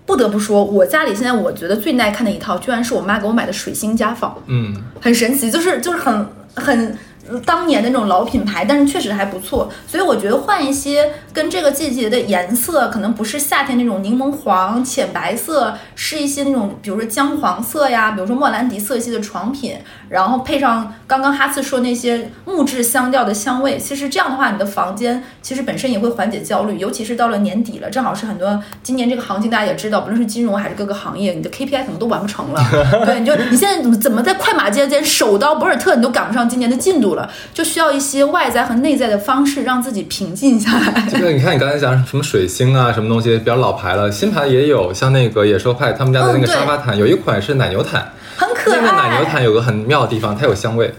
Speaker 3: 不得不说，我家里现在我觉得最耐看的一套，居然是我妈给我买的水星家纺，
Speaker 2: 嗯，
Speaker 3: 很神奇，就是就是很很当年的那种老品牌，但是确实还不错。所以我觉得换一些跟这个季节的颜色，可能不是夏天那种柠檬黄、浅白色，是一些那种比如说姜黄色呀，比如说莫兰迪色系的床品，然后配上刚刚哈次说那些木质香调的香味，其实这样的话，你的房间其实本身也会缓解焦虑，尤其是到了年底了，正好是很多今年这个行情大家也知道，不论是金融还是各个行业，你的 KPI 可能都完不成了。对，你就你现在怎么怎么在快马加鞭、手刀博尔特，你都赶不上今年的进度了，就需要一些外在和内在的方式，让自己平静下来。
Speaker 2: 这个你看你刚才讲什么水星啊，什么东西比较老牌了，新牌也有，像那个野兽派他们家的那个沙发毯，有一款是奶牛毯，
Speaker 3: 很可爱。
Speaker 2: 那个奶牛毯有个很妙的地方，它有香味，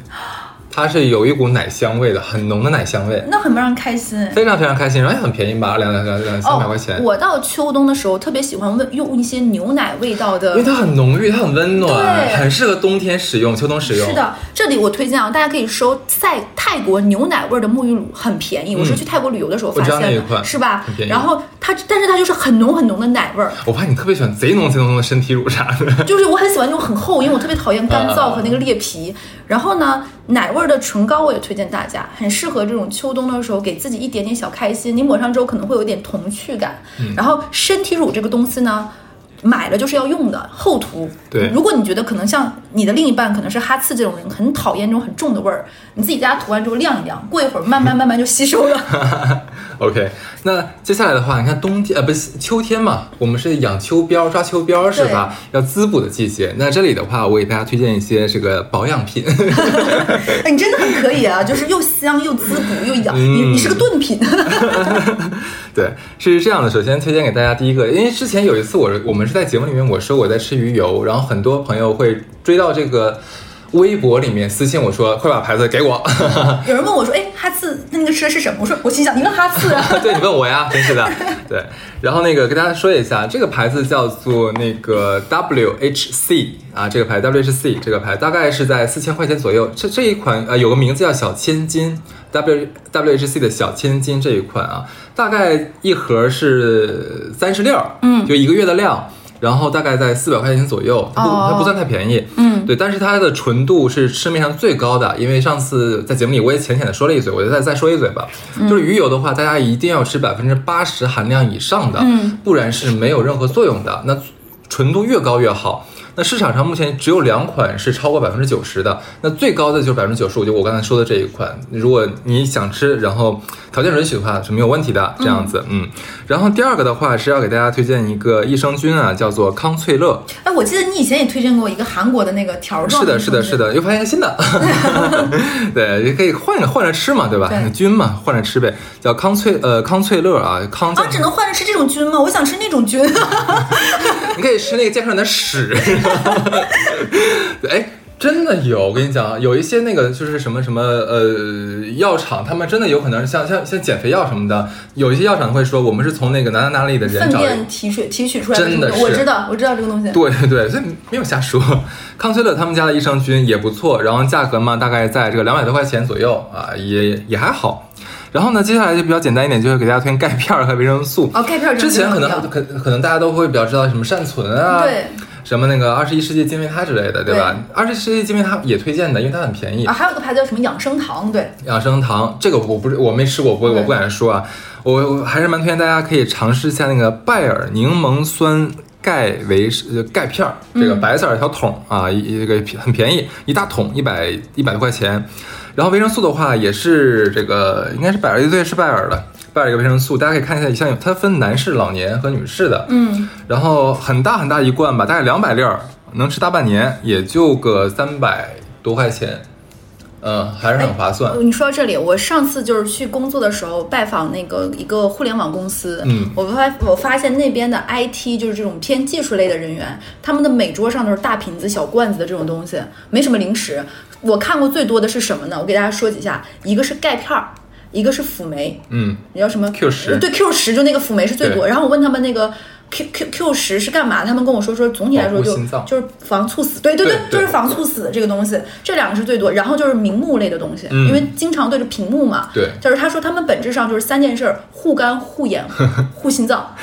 Speaker 2: 它是有一股奶香味的，很浓的奶香味，
Speaker 3: 那很让人开心。
Speaker 2: 非常非常开心，然后也很便宜吧，两两两两三百块钱。
Speaker 3: 哦。我到秋冬的时候特别喜欢问用一些牛奶味道的
Speaker 2: 因为它很浓郁，它很温暖，很适合冬天使用、秋冬使用。
Speaker 3: 是，的，这里我推荐啊，大家可以收在泰国牛奶味儿的沐浴乳，很便宜。我是去泰国旅游的时候发现的，是吧
Speaker 2: 很便宜？
Speaker 3: 然后它，但是它就是很浓很浓的奶味儿，
Speaker 2: 我发现你特别喜欢贼浓贼浓的身体乳啥的。
Speaker 3: 就是我很喜欢那种很厚，因为我特别讨厌干燥和那个裂皮。然后呢，奶味儿的唇膏我也推荐大家，很适合这种秋冬的时候给自己一点点小开心。你抹上之后可能会有点童趣感。
Speaker 2: 嗯
Speaker 3: 然后身体乳这个东西呢。买了就是要用的，厚涂。
Speaker 2: 对
Speaker 3: 如果你觉得可能像你的另一半可能是哈次这种人，很讨厌这种很重的味儿，你自己在家涂完之后晾一晾，过一会儿慢慢慢慢就吸收了。
Speaker 2: OK，那接下来的话，你看冬天呃不是秋天嘛，我们是养秋膘、抓秋膘是吧？要滋补的季节。那这里的话，我给大家推荐一些这个保养品。
Speaker 3: 哎，你真的很可以啊，就是又香又滋补又养，
Speaker 2: 嗯
Speaker 3: 你你是个炖品。
Speaker 2: 对，是这样的。首先推荐给大家第一个，因为之前有一次我我们是在节目里面我说我在吃鱼油，然后很多朋友会追到这个微博里面私信我说快把牌子给我。
Speaker 3: 有人问我说：“哎，哈次那个吃的是什么？”我说：“我心想，你问哈次啊。
Speaker 2: 对你问我呀，真是的。对，然后那个跟大家说一下，这个牌子叫做那个 WHC 啊，这个牌 WHC 这个牌大概是在四千块钱左右。这这一款呃有个名字叫小千金 W WHC 的小千金这一款啊，大概一盒是三十粒儿，嗯，就一个月的量。然后大概在四百块钱左右，它不、
Speaker 3: 哦。
Speaker 2: 它不算太便宜，
Speaker 3: 嗯，
Speaker 2: 对，但是它的纯度是市面上最高的，因为上次在节目里我也浅浅的说了一嘴，我就再再说一嘴吧，就是鱼油的话，大家一定要吃百分之八十含量以上的，
Speaker 3: 嗯，
Speaker 2: 不然是没有任何作用的。那纯度越高越好。那市场上目前只有两款是超过百分之九十的，那最高的就是百分之九十五，就我刚才说的这一款。如果你想吃，然后条件允许的话是没有问题的，这样子，嗯。然后第二个的话是要给大家推荐一个益生菌啊，叫做康翠乐。”
Speaker 3: 哎，我记得你以前也推荐过一个韩国的那个条状
Speaker 2: 是的，是的，是
Speaker 3: 的。
Speaker 2: 的，又发现一个新的，对，也可以换着换着吃嘛，对吧？
Speaker 3: 对
Speaker 2: 菌嘛，换着吃呗，叫康翠呃康翠乐啊，康
Speaker 3: 啊，只能换着吃这种菌吗？我想吃那种菌。
Speaker 2: 你可以吃那个健康人的屎。对 哎，真的有，我跟你讲，有一些那个就是什么什么呃药厂，他们真的有可能像像像减肥药什么的，有一些药厂会说我们是从那个哪哪哪里的人
Speaker 3: 粪
Speaker 2: 找。
Speaker 3: 便提取提取出来
Speaker 2: 真的
Speaker 3: 是我
Speaker 2: 是
Speaker 3: 知道，我知道这个东西。
Speaker 2: 对对对，所以没有瞎说。康崔乐他们家的益生菌也不错，然后价格嘛大概在这个两百多块钱左右啊，也也还好。然后呢，接下来就比较简单一点，就是给大家推荐钙片儿和维生素。
Speaker 3: 哦，钙片
Speaker 2: 之前可能可可能大家都会比较知道什么善存啊，
Speaker 3: 对，
Speaker 2: 什么那个二十一世纪金维他之类的，对吧？二十一世纪金维他也推荐的，因为它很便宜
Speaker 3: 啊，。还有一个牌子叫什么养生堂，对，
Speaker 2: 养生堂这个我不是我没吃过，我我不敢说啊，我我还是蛮推荐大家可以尝试一下那个拜耳柠檬酸。钙维呃钙片儿，这个白色儿一条桶啊，一一个很便宜，一大桶一百一百多块钱。然后维生素的话，也是这个应该是拜耳，对，是拜耳的，拜了一个维生素，大家可以看一下，像有它分男士、老年和女士的，
Speaker 3: 嗯，
Speaker 2: 然后很大很大一罐吧，大概两百粒儿，能吃大半年，也就个三百多块钱，嗯，还是很划算。
Speaker 3: 你说到这里，我上次就是去工作的时候拜访那个一个互联网公司，
Speaker 2: 嗯
Speaker 3: 我发我发现那边的 IT 就是这种偏技术类的人员，他们的每桌上都是大瓶子、小罐子的这种东西，没什么零食。我看过最多的是什么呢？我给大家说几下，一个是钙片儿，一个是辅酶，
Speaker 2: 嗯，
Speaker 3: 你叫什么
Speaker 2: Q 十
Speaker 3: 对 Q 十就那个辅酶是最多。然后我问他们那个 Q Q Q 十是干嘛？他们跟我说说总体来说就就是防猝死，对对
Speaker 2: 对对
Speaker 3: 就是防猝死这个东西，这两个是最多。然后就是明目类的东西，
Speaker 2: 嗯
Speaker 3: 因为经常对着屏幕嘛。
Speaker 2: 对
Speaker 3: 就是他说他们本质上就是三件事儿：护肝、护眼、护 心脏。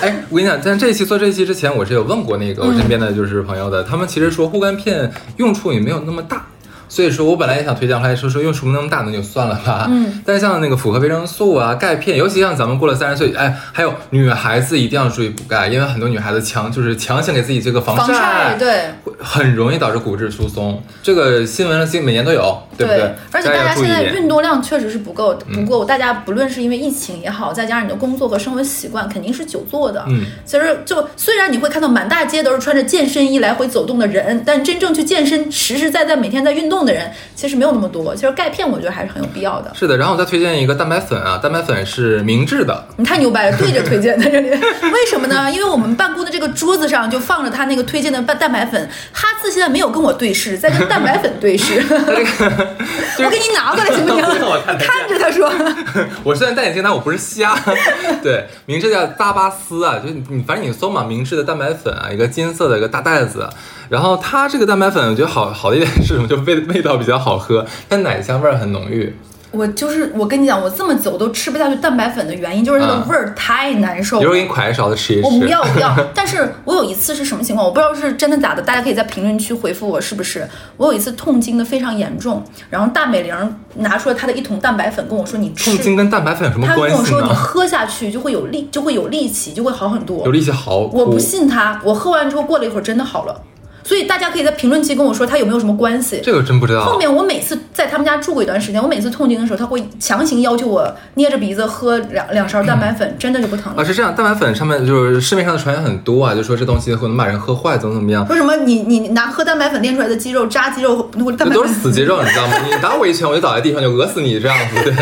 Speaker 2: 哎，我跟你讲，在这一期做这一期之前，我是有问过那个我身边的就是朋友的，他们其实说护肝片用处也没有那么大。所以说我本来也想推荐，后来说说用什么那么大，那就算了吧。
Speaker 3: 嗯。
Speaker 2: 但是像那个复合维生素啊、钙片，尤其像咱们过了三十岁，哎，还有女孩子一定要注意补钙，因为很多女孩子强就是强行给自己这个防
Speaker 3: 防晒对
Speaker 2: 会很容易导致骨质疏松。这个新闻上每年都有，对不对？
Speaker 3: 而且大家现在运动量确实是不够，不够。大家不论是因为疫情也好，再加上你的工作和生活习惯，肯定是久坐的。
Speaker 2: 嗯，
Speaker 3: 其实就虽然你会看到满大街都是穿着健身衣来回走动的人，但真正去健身、实实在在每天在运动的人，其实没有那么多。其实钙片我觉得还是很有必要的。
Speaker 2: 是的，然后我再推荐一个蛋白粉啊，蛋白粉是明治的，
Speaker 3: 你太牛掰了，对着推荐在这里，为什么呢？因为我们办公的这个桌子上就放着他那个推荐的蛋蛋白粉，哈次现在没有跟我对视，在跟蛋白粉对视。我给你拿过来行不行？
Speaker 2: 看
Speaker 3: 着他说。
Speaker 2: 我虽然戴眼镜，但我不是瞎。对，明治叫扎巴斯啊，就是你反正你搜嘛，明治的蛋白粉啊，一个金色的一个大袋子。然后它这个蛋白粉，我觉得好好的一点是什么？就味味道比较好喝，但奶香味儿很浓郁。
Speaker 3: 我就是我跟你讲，我这么久都吃不下去蛋白粉的原因，就是它的
Speaker 2: 啊
Speaker 3: 味儿太难受了。
Speaker 2: 一会儿给你㧟一勺子吃一吃。
Speaker 3: 我不要不要，但是 我有一次是什么情况？我不知道是真的假的，大家可以在评论区回复我是不是。我有一次痛经的非常严重，然后大美玲拿出了她的一桶蛋白粉跟我说：“你吃。
Speaker 2: 痛”经跟蛋白粉有什么
Speaker 3: 她跟我说：“你？喝下去就会有力，就会有力气，就会好很多。
Speaker 2: 有”力气好。
Speaker 3: 我不信她，我喝完之后过了一会儿真的好了。所以大家可以在评论区跟我说他有没有什么关系。
Speaker 2: 这个真不知道。
Speaker 3: 后面我每次在他们家住过一段时间，我每次痛经的时候，他会强行要求我捏着鼻子喝两两勺蛋白粉，真的就不疼了。
Speaker 2: 啊，是这样，蛋白粉上面就是市面上的传言很多啊，就说这东西会能把人喝坏，怎么怎么样。
Speaker 3: 为什么你你拿喝蛋白粉练出来的肌肉扎肌肉，
Speaker 2: 那都是死肌肉，你知道吗？你打我一拳，我就倒在地上，就讹死你这样子。对，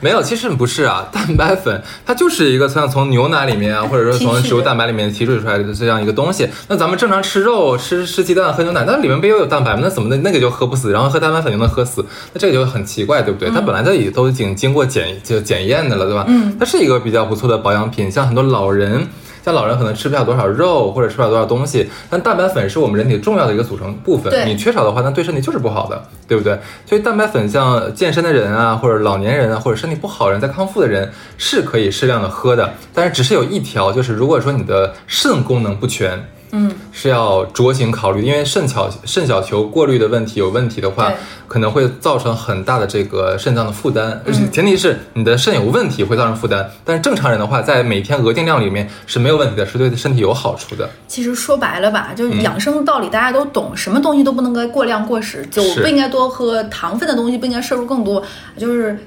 Speaker 2: 没有，其实不是啊，蛋白粉它就是一个像从牛奶里面啊，或者说从植物蛋白里面提取出来的这样一个东西。那咱们正常吃肉、吃吃鸡蛋、喝牛奶，那里面不也有蛋白吗？那怎么的那个就喝不死，然后喝蛋白粉就能喝死？那这个就很奇怪，对不对？它本来就已都已经经过检就检验的了，对吧？
Speaker 3: 嗯，
Speaker 2: 它是一个比较不错的保养品，像很多老人。像老人可能吃不了多少肉，或者吃不了多少东西，但蛋白粉是我们人体重要的一个组成部分。你缺少的话，那对身体就是不好的，对不对？所以蛋白粉像健身的人啊，或者老年人啊，或者身体不好人在康复的人是可以适量的喝的，但是只是有一条，就是如果说你的肾功能不全。
Speaker 3: 嗯，
Speaker 2: 是要酌情考虑，因为肾小肾小球过滤的问题有问题的话，可能会造成很大的这个肾脏的负担。而且
Speaker 3: 嗯
Speaker 2: 前提是你的肾有问题会造成负担，但是正常人的话，在每天额定量里面是没有问题的，是对身体有好处的。
Speaker 3: 其实说白了吧，就是
Speaker 2: 嗯
Speaker 3: 养生道理大家都懂，什么东西都不能该过量过食，酒不应该多喝，糖分的东西不应该摄入更多，就是。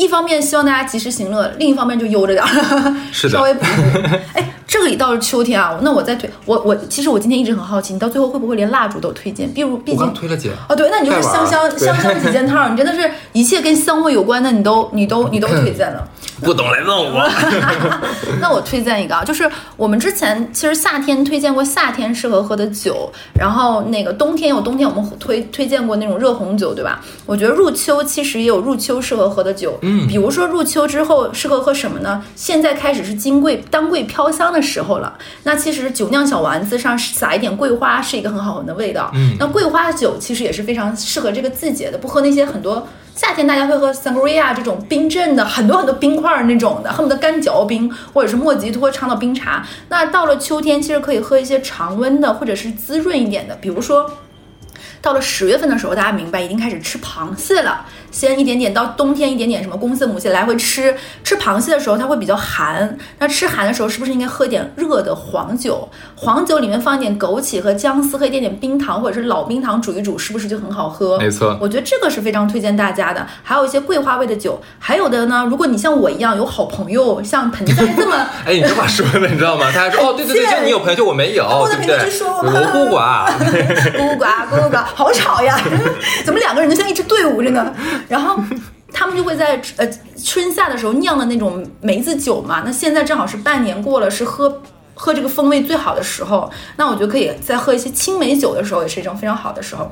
Speaker 3: 一方面希望大家及时行乐，另一方面就悠着点儿，
Speaker 2: 是的
Speaker 3: 稍微补一补。哎，这个一到了秋天啊，那我再推我我其实我今天一直很好奇，你到最后会不会连蜡烛都推荐？比如毕竟
Speaker 2: 推了姐，
Speaker 3: 哦，对，那你就是香香香香几件套，你真的是一切跟香味有关的，你都你都你都推荐了。
Speaker 2: 不懂来问我。
Speaker 3: 那我推荐一个啊，就是我们之前其实夏天推荐过夏天适合喝的酒，然后那个冬天有冬天我们推推荐过那种热红酒，对吧？我觉得入秋其实也有入秋适合喝的酒，
Speaker 2: 嗯
Speaker 3: 比如说入秋之后适合喝什么呢？现在开始是金桂当桂飘香的时候了，那其实酒酿小丸子上撒一点桂花是一个很好闻的味道。
Speaker 2: 嗯
Speaker 3: 那桂花酒其实也是非常适合这个季节的，不喝那些很多。夏天大家会喝 sangria 这种冰镇的，很多很多冰块儿那种的，恨不得干嚼冰，或者是莫吉托长岛冰茶。那到了秋天，其实可以喝一些常温的，或者是滋润一点的，比如说。到了十月份的时候，大家明白一定开始吃螃蟹了。先一点点，到冬天一点点什么公蟹、母蟹来回吃。吃螃蟹的时候它会比较寒，那吃寒的时候是不是应该喝点热的黄酒？黄酒里面放一点枸杞和姜丝和一点点冰糖或者是老冰糖煮一煮，是不是就很好喝？
Speaker 2: 没错
Speaker 3: 我觉得这个是非常推荐大家的。还有一些桂花味的酒，还有的呢，如果你像我一样有好朋友，像盆栽这么。
Speaker 2: 哎，你这话说的，你知道吗？他还说哦，对对对，就你 有朋友，就我没有，
Speaker 3: 我的
Speaker 2: 对不对？
Speaker 3: 朋友就说我
Speaker 2: 我孤寡，
Speaker 3: 孤寡，孤寡，好吵呀！怎么两个人就像一支队伍着呢？然后他们就会在呃春夏的时候酿的那种梅子酒嘛。那现在正好是半年过了，是喝喝这个风味最好的时候。那我觉得可以在喝一些青梅酒的时候，也是一种非常好的时候。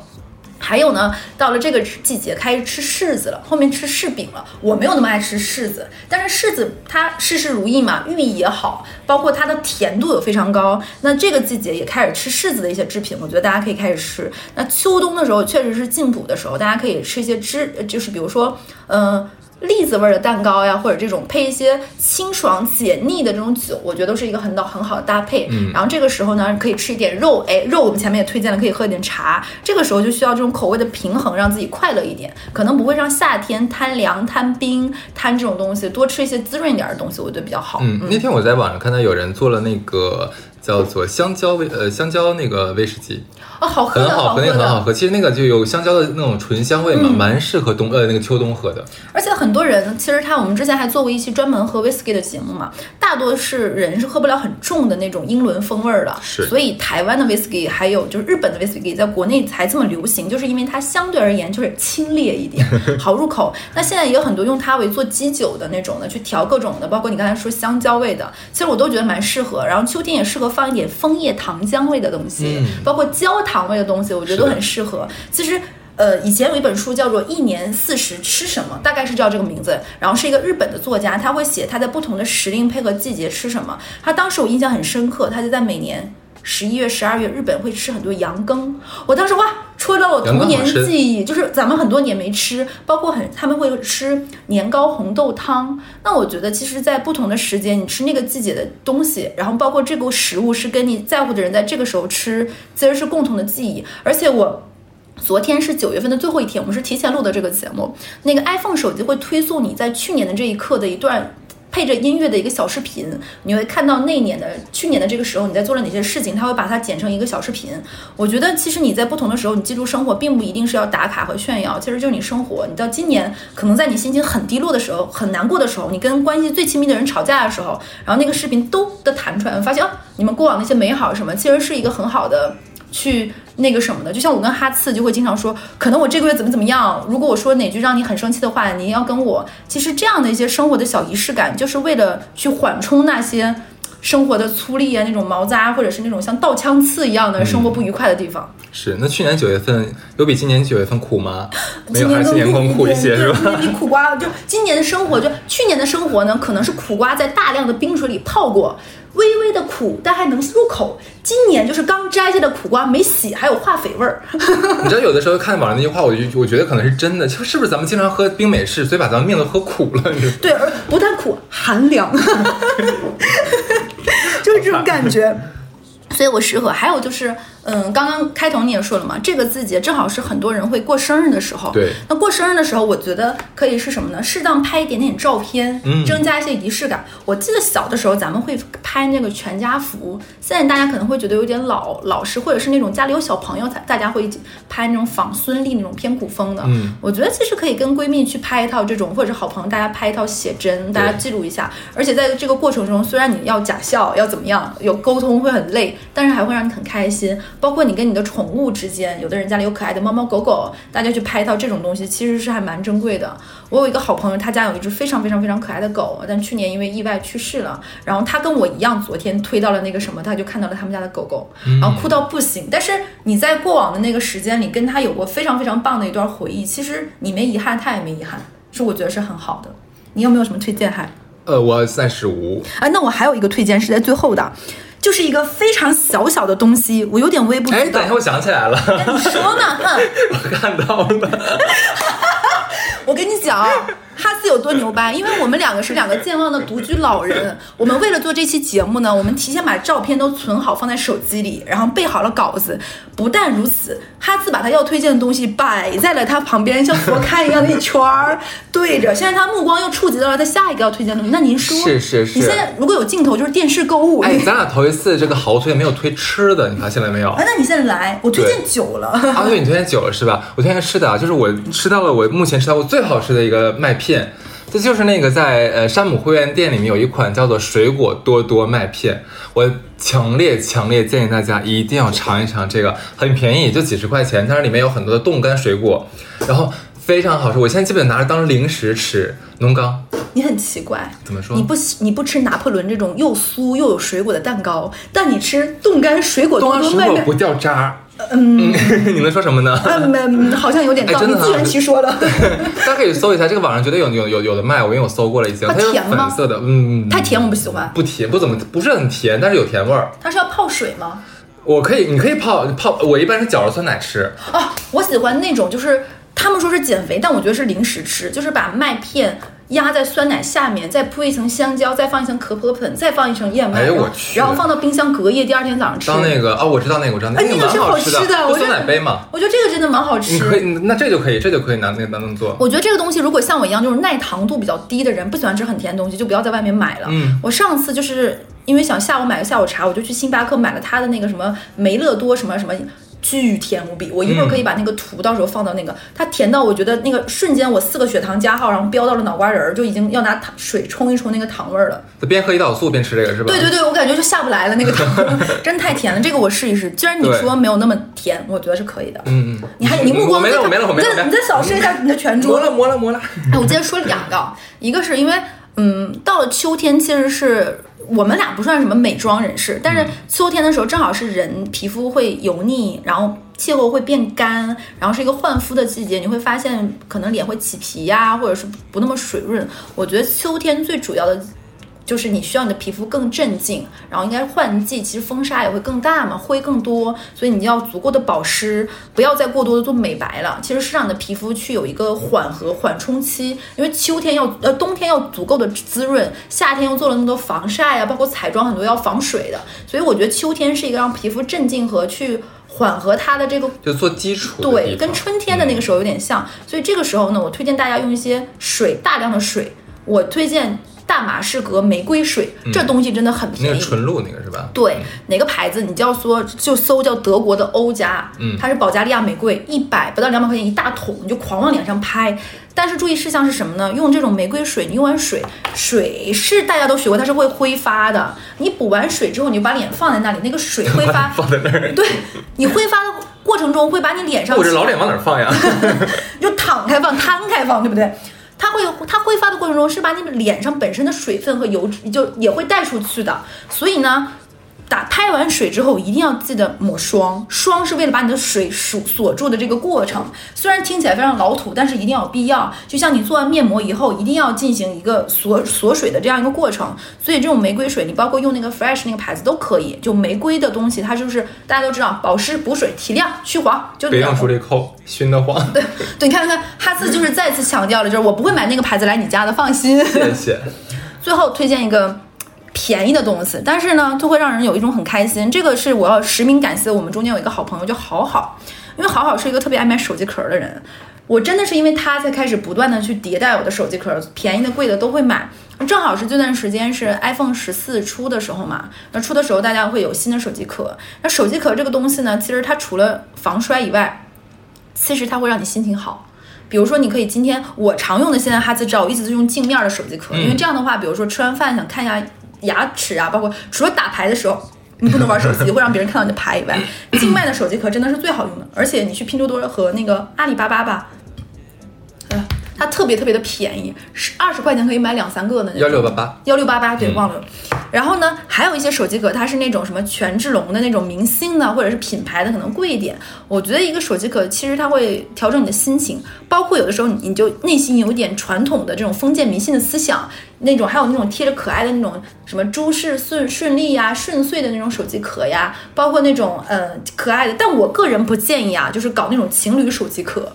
Speaker 3: 还有呢，到了这个季节开始吃柿子了，后面吃柿饼了。我没有那么爱吃柿子，但是柿子它事事如意嘛，寓意也好，包括它的甜度也非常高。那这个季节也开始吃柿子的一些制品，我觉得大家可以开始吃。那秋冬的时候确实是进补的时候，大家可以吃一些汁，就是比如说，嗯、栗子味儿的蛋糕呀，或者这种配一些清爽解腻的这种酒，我觉得都是一个很好很好的搭配。嗯，然后这个时候呢，可以吃一点肉，哎，肉我们前面也推荐了，可以喝一点茶。这个时候就需要这种口味的平衡，让自己快乐一点，可能不会让夏天贪凉、贪冰、贪这种东西，多吃一些滋润一点的东西，我觉得比较好。
Speaker 2: 嗯，那天我在网上看到有人做了那个叫做香蕉味呃香蕉那个威士忌，
Speaker 3: 哦，好喝的，
Speaker 2: 很好喝，
Speaker 3: 的。
Speaker 2: 那个很好喝。其实那个就有香蕉的那种醇香味嘛，蛮适合冬呃那个秋冬喝的。
Speaker 3: 而且很多人其实他我们之前还做过一期专门喝 whisky 的节目嘛，大多是人是喝不了很重的那种英伦风味儿的，
Speaker 2: 是
Speaker 3: 所以台湾的 whisky 还有就是日本的 whisky 在国内才这么流行，就是因为它相对而言就是清冽一点，好入口。那现在也有很多用它为做基酒的那种的，去调各种的，包括你刚才说香蕉味的，其实我都觉得蛮适合。然后秋天也适合放一点枫叶糖浆味的东西，
Speaker 2: 嗯
Speaker 3: 包括焦糖味的东西，我觉得都很适合。其实。呃，以前有一本书叫做《一年四十吃什么》，大概是叫这个名字。然后是一个日本的作家，他会写他在不同的时令配合季节吃什么。他当时我印象很深刻，他就在每年十一月、十二月，日本会吃很多羊羹。我当时哇，戳到我童年记忆，就是咱们很多年没吃，包括很他们会吃年糕红豆汤。那我觉得其实，在不同的时间，你吃那个季节的东西，然后包括这个食物是跟你在乎的人在这个时候吃，其实是共同的记忆。而且我。昨天是九月份的最后一天，我们是提前录的这个节目。那个 iPhone 手机会推送你在去年的这一刻的一段配着音乐的一个小视频，你会看到那年的去年的这个时候你在做了哪些事情，它会把它剪成一个小视频。我觉得其实你在不同的时候，你记录生活，并不一定是要打卡和炫耀，其实就是你生活。你到今年可能在你心情很低落的时候、很难过的时候，你跟关系最亲密的人吵架的时候，然后那个视频都的弹出来，发现啊，你们过往那些美好什么，其实是一个很好的。去那个什么的，就像我跟哈次就会经常说，可能我这个月怎么怎么样，如果我说哪句让你很生气的话，你要跟我。其实这样的一些生活的小仪式感，就是为了去缓冲那些生活的粗粝啊，那种毛扎，或者是那种像倒枪刺一样的生活不愉快的地方。
Speaker 2: 是，那去年九月份有比今年九月份苦吗？没有，
Speaker 3: 今年
Speaker 2: 还是今年更苦一些，是吧？
Speaker 3: 对比苦瓜，就今年的生活，就去年的生活呢，可能是苦瓜在大量的冰水里泡过，微微的苦，但还能入口。今年就是刚摘下的苦瓜没洗，还有化肥味儿。
Speaker 2: 你知道有的时候看网上那句话，我就我觉得可能是真的，就是不是咱们经常喝冰美式，所以把咱们命都喝苦了？
Speaker 3: 对，而不但苦，寒凉，就是这种感觉。所以我适合。还有就是，嗯，刚刚开头你也说了嘛，这个季节正好是很多人会过生日的时候。
Speaker 2: 对。
Speaker 3: 那过生日的时候，我觉得可以是什么呢？适当拍一点点照片，
Speaker 2: 嗯
Speaker 3: 增加一些仪式感。我记得小的时候咱们会拍那个全家福，现在大家可能会觉得有点老老实，或者是那种家里有小朋友才大家会一起拍那种仿孙俪那种偏古风的。
Speaker 2: 嗯，
Speaker 3: 我觉得其实可以跟闺蜜去拍一套这种，或者是好朋友大家拍一套写真，大家记录一下。而且在这个过程中，虽然你要假笑，要怎么样，有沟通会很累，但是还会让你很开心。包括你跟你的宠物之间，有的人家里有可爱的猫猫狗狗，大家去拍一套这种东西，其实是还蛮珍贵的。我有一个好朋友，他家有一只非常非常非常可爱的狗，但去年因为意外去世了。然后他跟我一样，昨天推到了那个什么，他就看到了他们家的狗狗，然后哭到不行。但是你在过往的那个时间里，跟他有过非常非常棒的一段回忆，其实你没遗憾，他也没遗憾，是我觉得是很好的。你有没有什么推荐还？
Speaker 2: 呃，我暂时无。
Speaker 3: 啊，那我还有一个推荐是在最后的，就是一个非常小小的东西，我有点微不
Speaker 2: 哎，
Speaker 3: 足道
Speaker 2: 等一下，。我想起来了，
Speaker 3: 你说呢？嗯，
Speaker 2: 我看到了。
Speaker 3: 我跟你讲啊，哈斯有多牛掰？因为我们两个是两个健忘的独居老人，我们为了做这期节目呢，我们提前把照片都存好放在手机里，然后备好了稿子。不但如此，哈斯把他要推荐的东西摆在了他旁边，像佛龛一样的一圈儿对着。现在他目光又触及到了他下一个要推荐的东西。那您说，
Speaker 2: 是是是
Speaker 3: 你现在如果有镜头，就是电视购物。
Speaker 2: 哎，咱俩头一次这个好推没有推吃的，你发现了没有？
Speaker 3: 哎，那你现在来，我推荐酒了。
Speaker 2: 啊，对你推荐酒了是吧？我推荐吃的啊，就是我吃到了我目前吃到过最好吃的一个麦片，这就是那个在呃山姆会员店里面有一款叫做水果多多麦片，我强烈强烈建议大家一定要尝一尝这个，很便宜，就几十块钱，但是里面有很多的冻干水果，然后非常好吃，我现在基本拿着当零食吃。农刚，
Speaker 3: 你很奇怪，
Speaker 2: 怎么说
Speaker 3: 你不喜你不吃拿破仑这种又酥又有水果的蛋糕，但你吃冻干水果
Speaker 2: 冻
Speaker 3: 多多麦面
Speaker 2: 干水果不，掉渣。嗯，你能说什么呢？
Speaker 3: 嗯嗯，好像有点道理，自圆其说了。
Speaker 2: 大家可以搜一下，这个网上绝对有有有有的卖，我因为我搜过了已经，
Speaker 3: 它
Speaker 2: 它
Speaker 3: 甜吗
Speaker 2: 粉色的，嗯，
Speaker 3: 太甜我不喜欢，
Speaker 2: 不甜，不怎么不是很甜，但是有甜味儿。
Speaker 3: 它是要泡水吗？
Speaker 2: 我可以，你可以泡泡，我一般是搅着酸奶吃。
Speaker 3: 啊，我喜欢那种就是他们说是减肥，但我觉得是零食吃，就是把麦片。压在酸奶下面，再铺一层香蕉，再放一层可可粉，再放一层燕麦，
Speaker 2: 哎呦
Speaker 3: 然后
Speaker 2: 我去
Speaker 3: 然后放到冰箱隔夜，第二天早上吃。
Speaker 2: 当那个哦，我知道那个，我知道那个
Speaker 3: 哎，那个
Speaker 2: 蛮
Speaker 3: 是好
Speaker 2: 吃
Speaker 3: 吃的，我觉得
Speaker 2: 奶杯嘛。
Speaker 3: 我觉得这个真的蛮好吃。
Speaker 2: 你可以，那这就可以，这就可以拿那个当当做。
Speaker 3: 我觉得这个东西，如果像我一样就是耐糖度比较低的人，不喜欢吃很甜的东西，就不要在外面买了。
Speaker 2: 嗯，
Speaker 3: 我上次就是因为想下午买个下午茶，我就去星巴克买了它的那个什么梅乐多什么什么。巨甜无比，我一会儿可以把那个图到时候放到那个，它甜到我觉得那个瞬间我四个血糖加号，然后飙到了脑瓜仁儿，就已经要拿糖水冲一冲那个糖味儿了。
Speaker 2: 边喝胰岛素边吃这个是吧？
Speaker 3: 对对对，我感觉就下不来了那个糖，真太甜了。这个我试一试，既然你说没有那么甜，我觉得是可以的。
Speaker 2: 嗯嗯。
Speaker 3: 你还你目光
Speaker 2: 我没了，没了，我没了。
Speaker 3: 你再你再扫视一下你的全桌
Speaker 2: 磨。了磨了磨了。
Speaker 3: 哎，我今天说两个，一个是因为，嗯，到了秋天，其实是我们俩不算什么美妆人士，但是秋天的时候正好是人皮肤会油腻，然后气候会变干，然后是一个换肤的季节，你会发现可能脸会起皮呀、或者是不那么水润。我觉得秋天最主要的。就是你需要你的皮肤更镇静，然后应该是换季，其实风沙也会更大嘛，灰更多，所以你要足够的保湿，不要再过多的做美白了。其实是让你的皮肤去有一个缓和缓冲期，因为秋天要呃冬天要足够的滋润，夏天又做了那么多防晒啊，包括彩妆很多要防水的，所以我觉得秋天是一个让皮肤镇静和去缓和它的这个
Speaker 2: 就做基础
Speaker 3: 对，跟春天的那个时候有点像，所以这个时候呢，我推荐大家用一些水，大量的水。我推荐大马士革玫瑰水，这东西真的很便宜。
Speaker 2: 那个纯露那个是吧？
Speaker 3: 对，哪个牌子你就要说就搜叫德国的欧家，
Speaker 2: 嗯
Speaker 3: 它是保加利亚玫瑰，一百不到两百块钱一大桶，你就狂往脸上拍。但是注意事项是什么呢？用这种玫瑰水，你用完水，水是大家都学过，它是会挥发的。你补完水之后，你就把脸放在那里，那个水挥发，
Speaker 2: 放在那儿。
Speaker 3: 对你挥发的过程中会把你脸上
Speaker 2: 我这老脸往哪儿放呀？
Speaker 3: 就躺开放、摊开放，对不对？它会它挥发的过程中是把你脸上本身的水分和油脂就也会带出去的，所以呢。打拍完水之后，一定要记得抹霜。霜是为了把你的水锁锁住的这个过程。虽然听起来非常老土，但是一定要有必要。就像你做完面膜以后，一定要进行一个锁锁水的这样一个过程。所以这种玫瑰水，你包括用那个 Fresh 那个牌子都可以。就玫瑰的东西，它就是大家都知道，保湿、补水、提亮、去黄，就
Speaker 2: 别
Speaker 3: 两
Speaker 2: 用助力扣，熏得慌。
Speaker 3: 对，对，你看看，哈斯就是再次强调了，就是我不会买那个牌子来你家的，放心。
Speaker 2: 谢谢。
Speaker 3: 最后推荐一个便宜的东西，但是呢，就会让人有一种很开心。这个是我要实名感谢我们中间有一个好朋友叫好好，因为好好是一个特别爱买手机壳的人。我真的是因为他才开始不断的去迭代我的手机壳，便宜的、贵的都会买。正好是这段时间是 iPhone 十四出的时候嘛，那出的时候大家会有新的手机壳。那手机壳这个东西呢，其实它除了防摔以外，其实它会让你心情好。比如说，你可以今天我常用的现在哈兹知道，我一直是用镜面的手机壳，因为这样的话，比如说吃完饭想看一下牙齿啊，包括除了打牌的时候。你不能玩手机，会让别人看到你的牌以外，境外的手机壳真的是最好用的。而且你去拼多多和那个阿里巴巴吧，它特别特别的便宜，是二十块钱可以买两三个的那种。
Speaker 2: 幺六八八，
Speaker 3: 幺六八八，对，忘了。然后呢，还有一些手机壳，它是那种什么权志龙的那种明星的，或者是品牌的，可能贵一点。我觉得一个手机壳其实它会调整你的心情，包括有的时候你你就内心有点传统的这种封建迷信的思想，那种还有那种贴着可爱的那种什么诸事顺顺利呀、顺遂的那种手机壳呀，包括那种呃可爱的。但我个人不建议啊，就是搞那种情侣手机壳，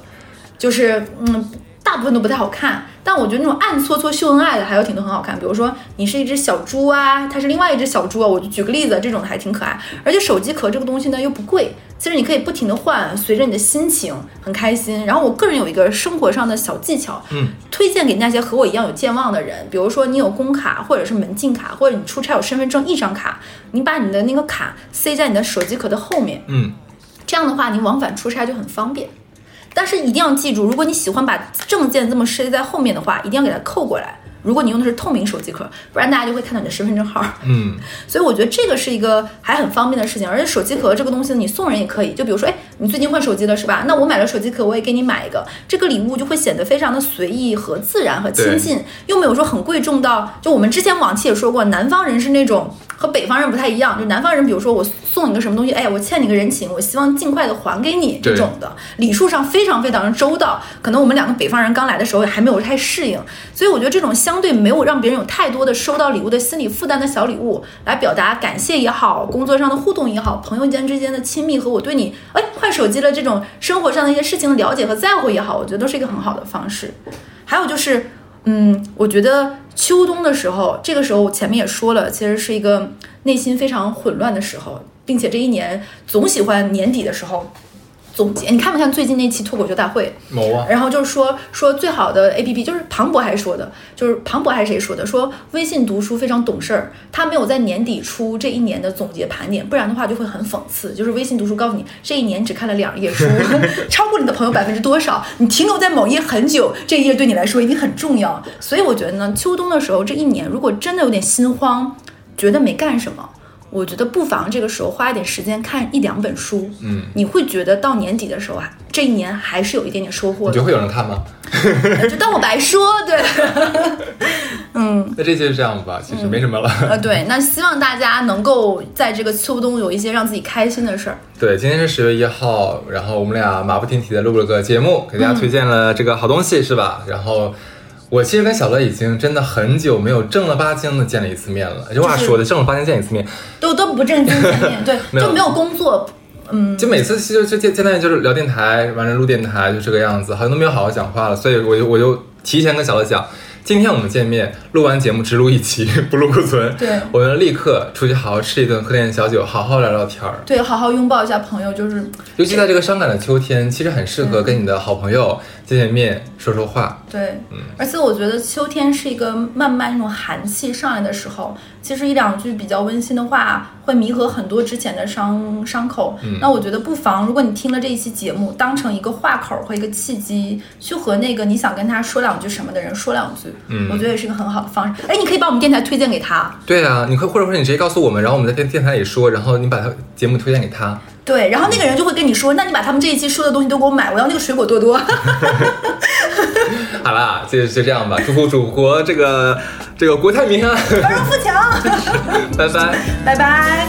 Speaker 3: 就是嗯。大部分都不太好看，但我觉得那种暗搓搓秀恩爱的还有挺多很好看，比如说你是一只小猪啊，它是另外一只小猪啊，我就举个例子，这种还挺可爱。而且手机壳这个东西呢又不贵，其实你可以不停的换，随着你的心情很开心。然后我个人有一个生活上的小技巧，
Speaker 2: 嗯，
Speaker 3: 推荐给那些和我一样有健忘的人，比如说你有工卡或者是门禁卡，或者你出差有身份证一张卡，你把你的那个卡塞在你的手机壳的后面，
Speaker 2: 嗯，
Speaker 3: 这样的话你往返出差就很方便。但是一定要记住，如果你喜欢把证件这么塞在后面的话，一定要给它扣过来。如果你用的是透明手机壳，不然大家就会看到你的身份证号。
Speaker 2: 嗯，
Speaker 3: 所以我觉得这个是一个还很方便的事情，而且手机壳这个东西你送人也可以，就比如说，哎，你最近换手机了是吧？那我买了手机壳，我也给你买一个，这个礼物就会显得非常的随意和自然和亲近，又没有说很贵重到，就我们之前往期也说过，南方人是那种和北方人不太一样，就南方人，比如说我送你个什么东西，哎，我欠你个人情，我希望尽快的还给你这种的，礼数上非常非常的周到，可能我们两个北方人刚来的时候还没有太适应，所以我觉得这种相对没有让别人有太多的收到礼物的心理负担的小礼物，来表达感谢也好，工作上的互动也好，朋友间之间的亲密和我对你哎换手机了这种生活上的一些事情的了解和在乎也好，我觉得都是一个很好的方式。还有就是，嗯，我觉得秋冬的时候，这个时候我前面也说了，其实是一个内心非常混乱的时候，并且这一年总喜欢年底的时候。总结，你看没看最近那期脱口秀大会？
Speaker 2: 某啊，
Speaker 3: 然后就是说说最好的 A P P，就是庞博还说的，就是庞博还是谁说的，说微信读书非常懂事儿，他没有在年底出这一年的总结盘点，不然的话就会很讽刺。就是微信读书告诉你这一年只看了两页书，超过你的朋友百分之多少，你停留在某页很久，这一页对你来说已经很重要。所以我觉得呢，秋冬的时候这一年如果真的有点心慌，觉得没干什么。我觉得不妨这个时候花一点时间看一两本书，
Speaker 2: 嗯，
Speaker 3: 你会觉得到年底的时候啊，这一年还是有一点点收获的
Speaker 2: 你觉得。会有人看吗？
Speaker 3: 就当我白说，对，嗯
Speaker 2: 那这期就这样吧，其实没什么了。
Speaker 3: 呃，对，那希望大家能够在这个秋冬有一些让自己开心的事儿。
Speaker 2: 对，今天是十月一号，然后我们俩马不停蹄的录了个节目，给大家推荐了这个好东西，是吧？然后我其实跟小乐已经真的很久没有正儿八经的见了一次面了。这话说的，正儿八经见一次面，
Speaker 3: 都都不正经见面，对，就没有工作，嗯，
Speaker 2: 就每次就就见见面就是聊电台，完了录电台，就这个样子，好像都没有好好讲话了。所以我就我就提前跟小乐讲。今天我们见面，录完节目只录一期，不录库存。
Speaker 3: 对
Speaker 2: 我们立刻出去好好吃一顿，喝点小酒，好好聊聊天儿。
Speaker 3: 对，好好拥抱一下朋友，就是
Speaker 2: 尤其在这个伤感的秋天，其实很适合跟你的好朋友见见面，说说话。
Speaker 3: 对，而且我觉得秋天是一个慢慢那种寒气上来的时候，其实一两句比较温馨的话，会弥合很多之前的伤伤口。那我觉得不妨，如果你听了这一期节目，当成一个话口和一个契机，去和那个你想跟他说两句什么的人说两句，
Speaker 2: 嗯
Speaker 3: 我觉得也是一个很好的方式。哎，你可以把我们电台推荐给他，
Speaker 2: 对啊，你可以或者说你直接告诉我们，然后我们在电电台里说，然后你把他节目推荐给他。
Speaker 3: 对，然后那个人就会跟你说，那你把他们这一期说的东西都给我买，我要那个水果多多。
Speaker 2: 好了，就就这样吧，祝福祖国这个这个国泰民安，
Speaker 3: 繁荣富强。
Speaker 2: 拜拜，
Speaker 3: 拜拜。